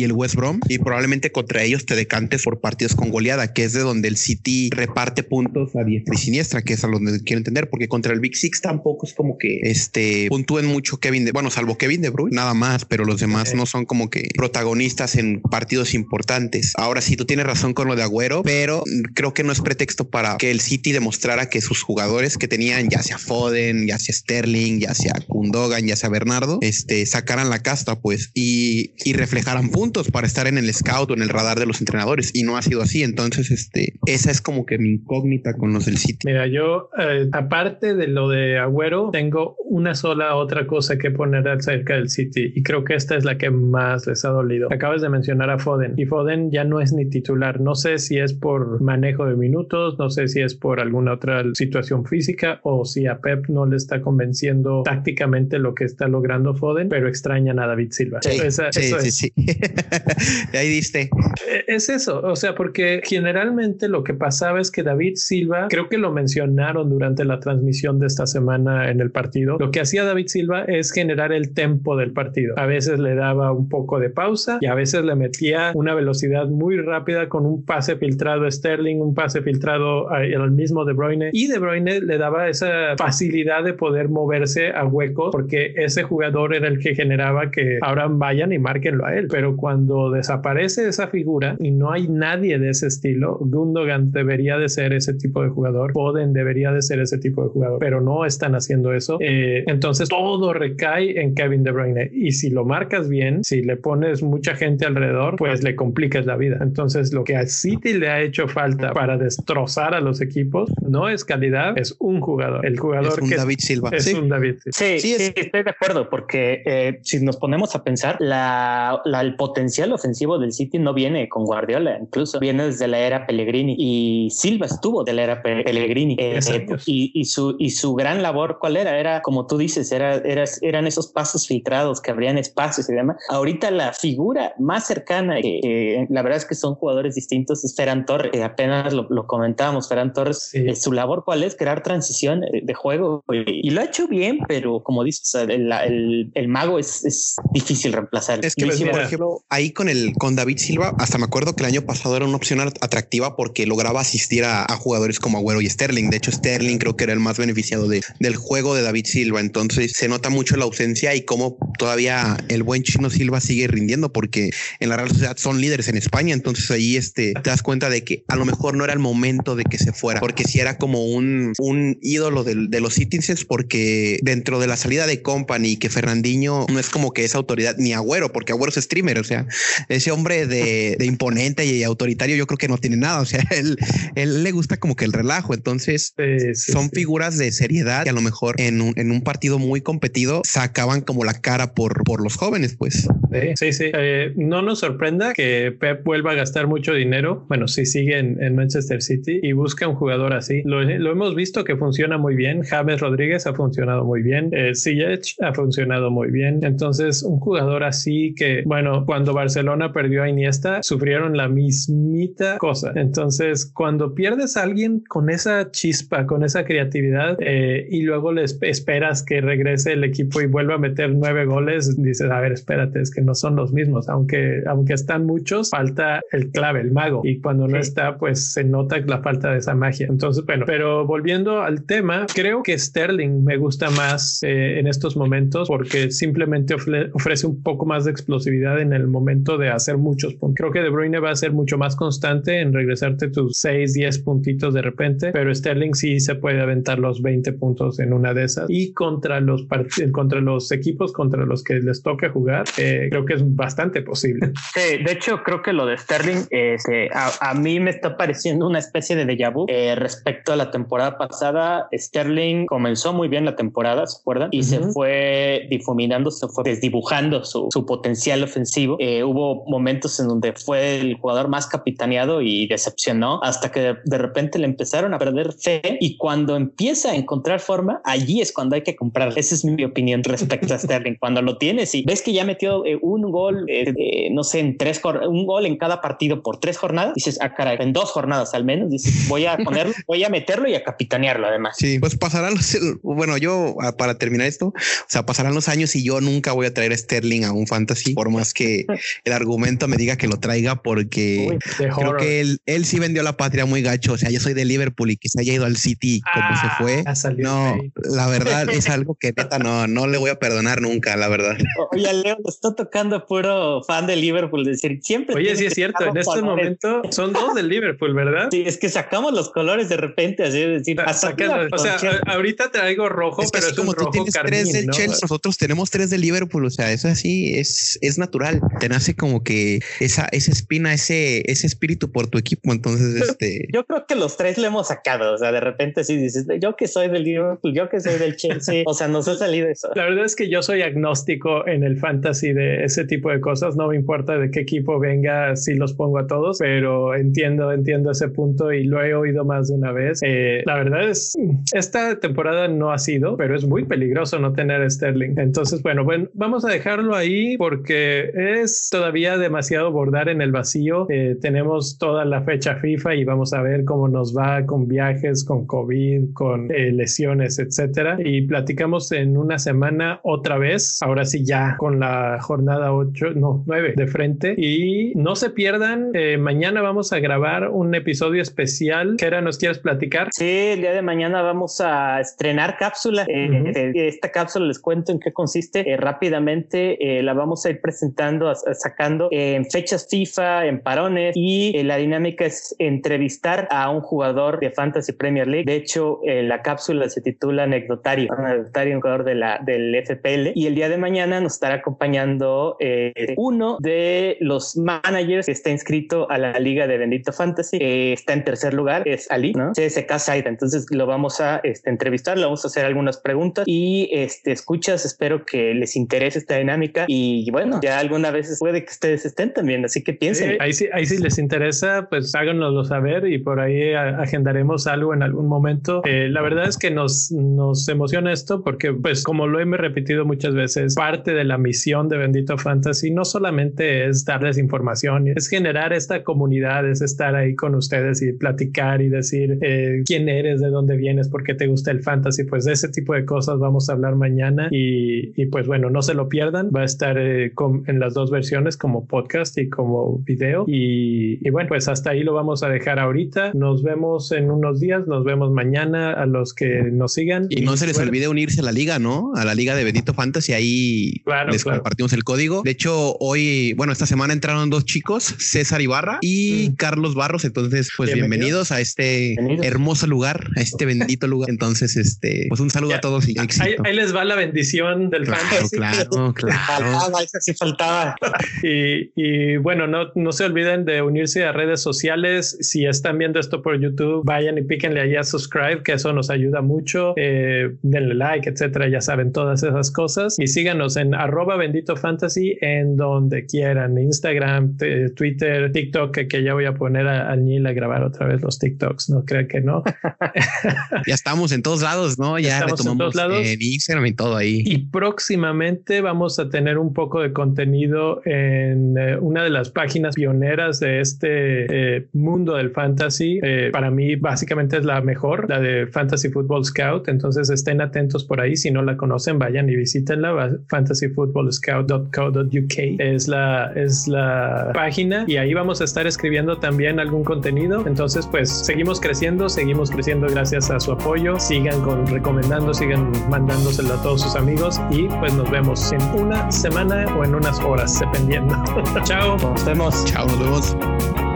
el West Brom y probablemente contra ellos te decantes por partidos con goleada, que es de donde el City reparte puntos a diestra y siniestra, que es a donde quiero entender, porque contra el Big Six tampoco es como que este puntúen mucho Kevin de, bueno, salvo Kevin de Bruyne, nada más, pero los demás no son como que protagonistas en partidos importantes. Ahora sí, tú tienes razón con lo de Agüero, pero creo que no es pretexto para que el City demostrara que sus jugadores que tenían, ya sea Foden, ya sea Sterling, ya sea Kundogan, ya sea Bernardo, este, sacaran la casta, pues, y, y reflejaran puntos para estar en el scout o en el radar de los entrenadores. Y no ha sido así. Entonces, este, esa es como que mi incógnita con los del City. Mira, yo, eh, aparte de lo de Agüero, tengo una sola otra cosa que poner acerca del City y creo que esta es la que más les ha dolido. Acabas de mencionar a Foden y Foden ya no es ni titular. No sé si es por manejo de minutos, no sé si es por alguna otra situación física o si a Pep no le está convenciendo tácticamente lo que está logrando Foden, pero extrañan a David Silva. Sí, sí, sí, Ahí diste. Eh, es eso, o sea, porque generalmente lo que pasaba es que David Silva, creo que lo mencionaron durante la transmisión de esta semana en el partido, lo que hacía David Silva es generar el tempo del partido. A veces le daba un poco de pausa y a veces le metía una velocidad muy rápida con un pase filtrado a Sterling, un pase filtrado al mismo De Bruyne y De Bruyne le daba esa facilidad de poder moverse a huecos porque ese jugador era el que generaba que ahora vayan y márquenlo a él. Pero cuando desaparece esa figura y no hay nadie de ese estilo, Gundogan debería de ser ese tipo de jugador, Foden debería de ser ese tipo de jugador, pero no están haciendo eso. Eh, entonces todo recae en Kevin De Bruyne y si lo marcas bien, si le pones mucha gente alrededor, pues le complicas la vida. Entonces lo que a City le ha hecho falta para destrozar a los equipos no es calidad, es un jugador. El jugador es un David Silva. Es un David Silva. Sí, sí, estoy de acuerdo porque eh, si nos ponemos a pensar, la, el potencial ofensivo del City no viene con Guardiola, incluso viene desde la era Pellegrini y Silva estuvo de la era Pellegrini eh, y, su, y su gran labor, ¿cuál era? Era, como tú dices, era, era, eran esos pasos filtrados que abrían espacios y demás. Ahorita la figura más cercana, que la verdad es que son jugadores distintos, es Ferran Torres. apenas lo, comentábamos, Ferran Torres, eh, su labor, ¿cuál es? Crear transición de juego y, lo ha hecho bien, pero como dices, el, el, mago es, es, difícil reemplazar. Es que, por ejemplo, ahí con el con David Silva, hasta me acuerdo que el año pasado era una opción atractiva porque lograba asistir a, jugadores como Agüero y Sterling. De hecho, Sterling creo que era el más beneficiado de, del juego de David Silva. Entonces se nota mucho la ausencia y cómo todavía el buen chino Silva sigue rindiendo porque en la Real Sociedad son líderes en España. Entonces ahí este, te das cuenta de que a lo mejor no era el momento de que se fuera, porque si era como un, un ídolo de, de los Citizens, porque dentro de la salida de Company que Fernandinho no es como que es autoridad ni Agüero, porque Agüero es streamer. O sea, ese hombre de, de imponente y autoritario, yo creo que no tiene nada. O sea, él, él le gusta como que el relajo. Entonces son figuras de seriedad que a lo mejor en un, en un partido muy competido sacaban como la cara por, por los jóvenes, pues. Sí, sí. Eh, no nos sorprenda que Pep vuelva a gastar mucho dinero. Bueno, si sigue en, Manchester City y busca un jugador así. Lo, hemos visto que funciona muy bien. James Rodríguez ha funcionado muy bien. Eh, ha funcionado muy bien. Entonces, un jugador así que, bueno, cuando Barcelona perdió a Iniesta, sufrieron la mismita cosa. Entonces, cuando pierdes a alguien con esa chispa, con esa creatividad eh, y luego le esperas que regrese el equipo y vuelva a meter nueve goles, dices, a ver, espérate, es que no son los mismos. Aunque, aunque están muchos, falta el clave, el mago. Y cuando no está, pues se nota la falta de esa magia. Entonces, bueno, pero volviendo al tema, creo que Sterling me gusta más eh, en estos momentos porque simplemente ofrece un poco más de explosividad en el momento de hacer muchos puntos. Creo que De Bruyne va a ser mucho más constante en regresarte tus 6, 10 puntitos de repente, pero Sterling sí se puede aventar los 20 puntos en una de esas. Y contra los, contra los equipos contra los que les toque jugar, eh, creo que es bastante posible. Sí, de hecho, creo que lo de Sterling este, a, mí me está pareciendo una especie de déjà vu eh, respecto a la temporada pasada. Sterling comenzó muy bien la temporada, ¿se acuerdan? Y se fue difuminando, se fue desdibujando su, su potencial ofensivo. Eh, hubo momentos en donde fue el jugador más capitaneado y decepcionó hasta que de, repente le empezaron a perder fe y cuando empieza a encontrar forma, allí es cuando hay que comprar. Esa es mi opinión respecto a Sterling. Cuando lo tienes y ves que ya metió eh, un gol, eh, no sé, en tres, un gol en cada partido por tres jornadas, dices, ah, caray, en dos jornadas al menos, dices, voy a ponerlo, voy a meterlo y a capitanearlo además. Sí, pues pasarán los, bueno, yo ah, para terminar esto, o sea, pasarán los años y yo nunca voy a traer a Sterling a un fantasy, por más que el argumento me diga que lo traiga, porque creo que él, él sí vendió la patria muy gacho. O sea, yo soy de Liverpool y que se haya ido al City como se fue. Ah, no, la verdad es algo que neta no, no le voy a perdonar nunca, la verdad. Oye, Leo, lo está tocando puro fan de Liverpool, decir, siempre. Oye, sí es cierto, en este momento son dos del Liverpool, ¿verdad? Sí, es que sacamos los colores de repente, así decir, o sea, ahorita traigo rojo, pero es como tú tienes tres del Chelsea, nosotros tenemos tres de Liverpool, o sea, eso así es, es natural. Te nace como que esa, esa espina, ese, ese espíritu por tu equipo. Entonces, este. Yo creo que los tres le hemos sacado. O sea, de repente sí dices, yo que soy del Liverpool, yo que soy del Chelsea. o sea, nos ha salido eso. La verdad es que yo soy agnóstico en el fantasy de ese tipo de cosas. No me importa de qué equipo venga, si los pongo a todos, pero entiendo, entiendo ese punto y lo he oído más de una vez. Eh, la verdad es, esta temporada no ha sido, pero es muy peligroso no tener Sterling. Entonces, bueno, bueno, vamos a dejarlo ahí porque es todavía demasiado bordar en el vacío. Eh, tenemos toda la fecha FIFA y vamos a ver cómo nos va con viajes, con COVID, con eh, lesiones, etcétera. Y platicamos en una semana otra vez. Ahora sí, ya con la jornada 8, no, 9 de frente. Y no se pierdan, eh, mañana vamos a grabar un episodio especial. ¿Qué era nos quieres platicar? Sí, el día de mañana vamos a estrenar cápsula. esta cápsula les cuento en qué consiste rápidamente. la vamos a ir presentando, sacando en fechas FIFA, en parones y la dinámica es entrevistar a un jugador de Fantasy Premier League. De hecho, la cápsula se titula Anecdotario, anecdotario, un jugador de la, del FPL. Y el día de mañana nos estará acompañando eh, uno de los managers que está inscrito a la Liga de Bendito Fantasy. está en tercer lugar, es Ali, ¿no? CSK Saida. Entonces lo vamos a este, entrevistar, le vamos a hacer algunas preguntas y este, escuchas. Espero que les interese esta dinámica. Y bueno, ya alguna vez puede que ustedes estén también, así que piensen. ahí sí, ahí sí les interesa, pues háganoslo saber y por ahí agendaremos algo en algún momento. Eh, la verdad es que nos, nos emociona esto porque, pues, como lo hemos repetido muchas veces, parte de la misión de Bendito Fantasy no solamente es darles información, es generar esta comunidad, es estar ahí con ustedes y platicar y decir eh, quién eres, de dónde vienes, por qué te gusta el fantasy. Pues de ese tipo de cosas vamos a hablar mañana y, y pues bueno, no se lo pierdan. Va a estar eh, en las dos versiones como podcast y como video. Y, y bueno, pues hasta ahí lo vamos a dejar ahorita. Nos vemos en unos días, nos vemos mañana a los que nos sigan. Y, no se les olvide unirse a la liga, ¿no? A la liga de Bendito Fantasy, ahí les compartimos el código. De hecho, hoy, bueno, esta semana entraron dos chicos, César Ibarra y mm. Carlos Barros. Entonces, pues bienvenidos, a este hermoso lugar, a este bendito lugar. Entonces, este, pues un saludo a todos y ahí, ahí, les va la bendición del fantasy. Claro, claro. Faltaba, sí faltaba. y, y bueno, no, no se olviden de unirse a redes sociales. Si están viendo esto por YouTube, vayan y píquenle ahí a subscribe, que eso nos ayuda mucho. Eh, denle like, etcétera. Ya saben todas esas cosas. Y síganos en arroba bendito fantasy en donde quieran. Instagram, Twitter, TikTok, que, ya voy a poner al Nil a grabar otra vez los TikToks. No creo que no. ya estamos en todos lados, ¿no? Ya estamos en todos lados. En Instagram y todo ahí. Y próximamente vamos a tener un poco de contenido en eh, una de las páginas pioneras de este eh, mundo del fantasy. Eh, para mí básicamente es la mejor, la de Fantasy Football Scout. Entonces estén atentos por ahí. Si no la conocen, vayan y visítenla. fantasyfootballscout.co.uk es la, es la página y ahí vamos a estar escribiendo también algún contenido. Entonces pues seguimos creciendo, seguimos creciendo gracias a su apoyo. Sigan con recomendando, sigan mandándoselo a todos sus amigos y pues nos vemos en una semana o en unas horas, dependiendo. Chao. Nos vemos. Chao, nos vemos.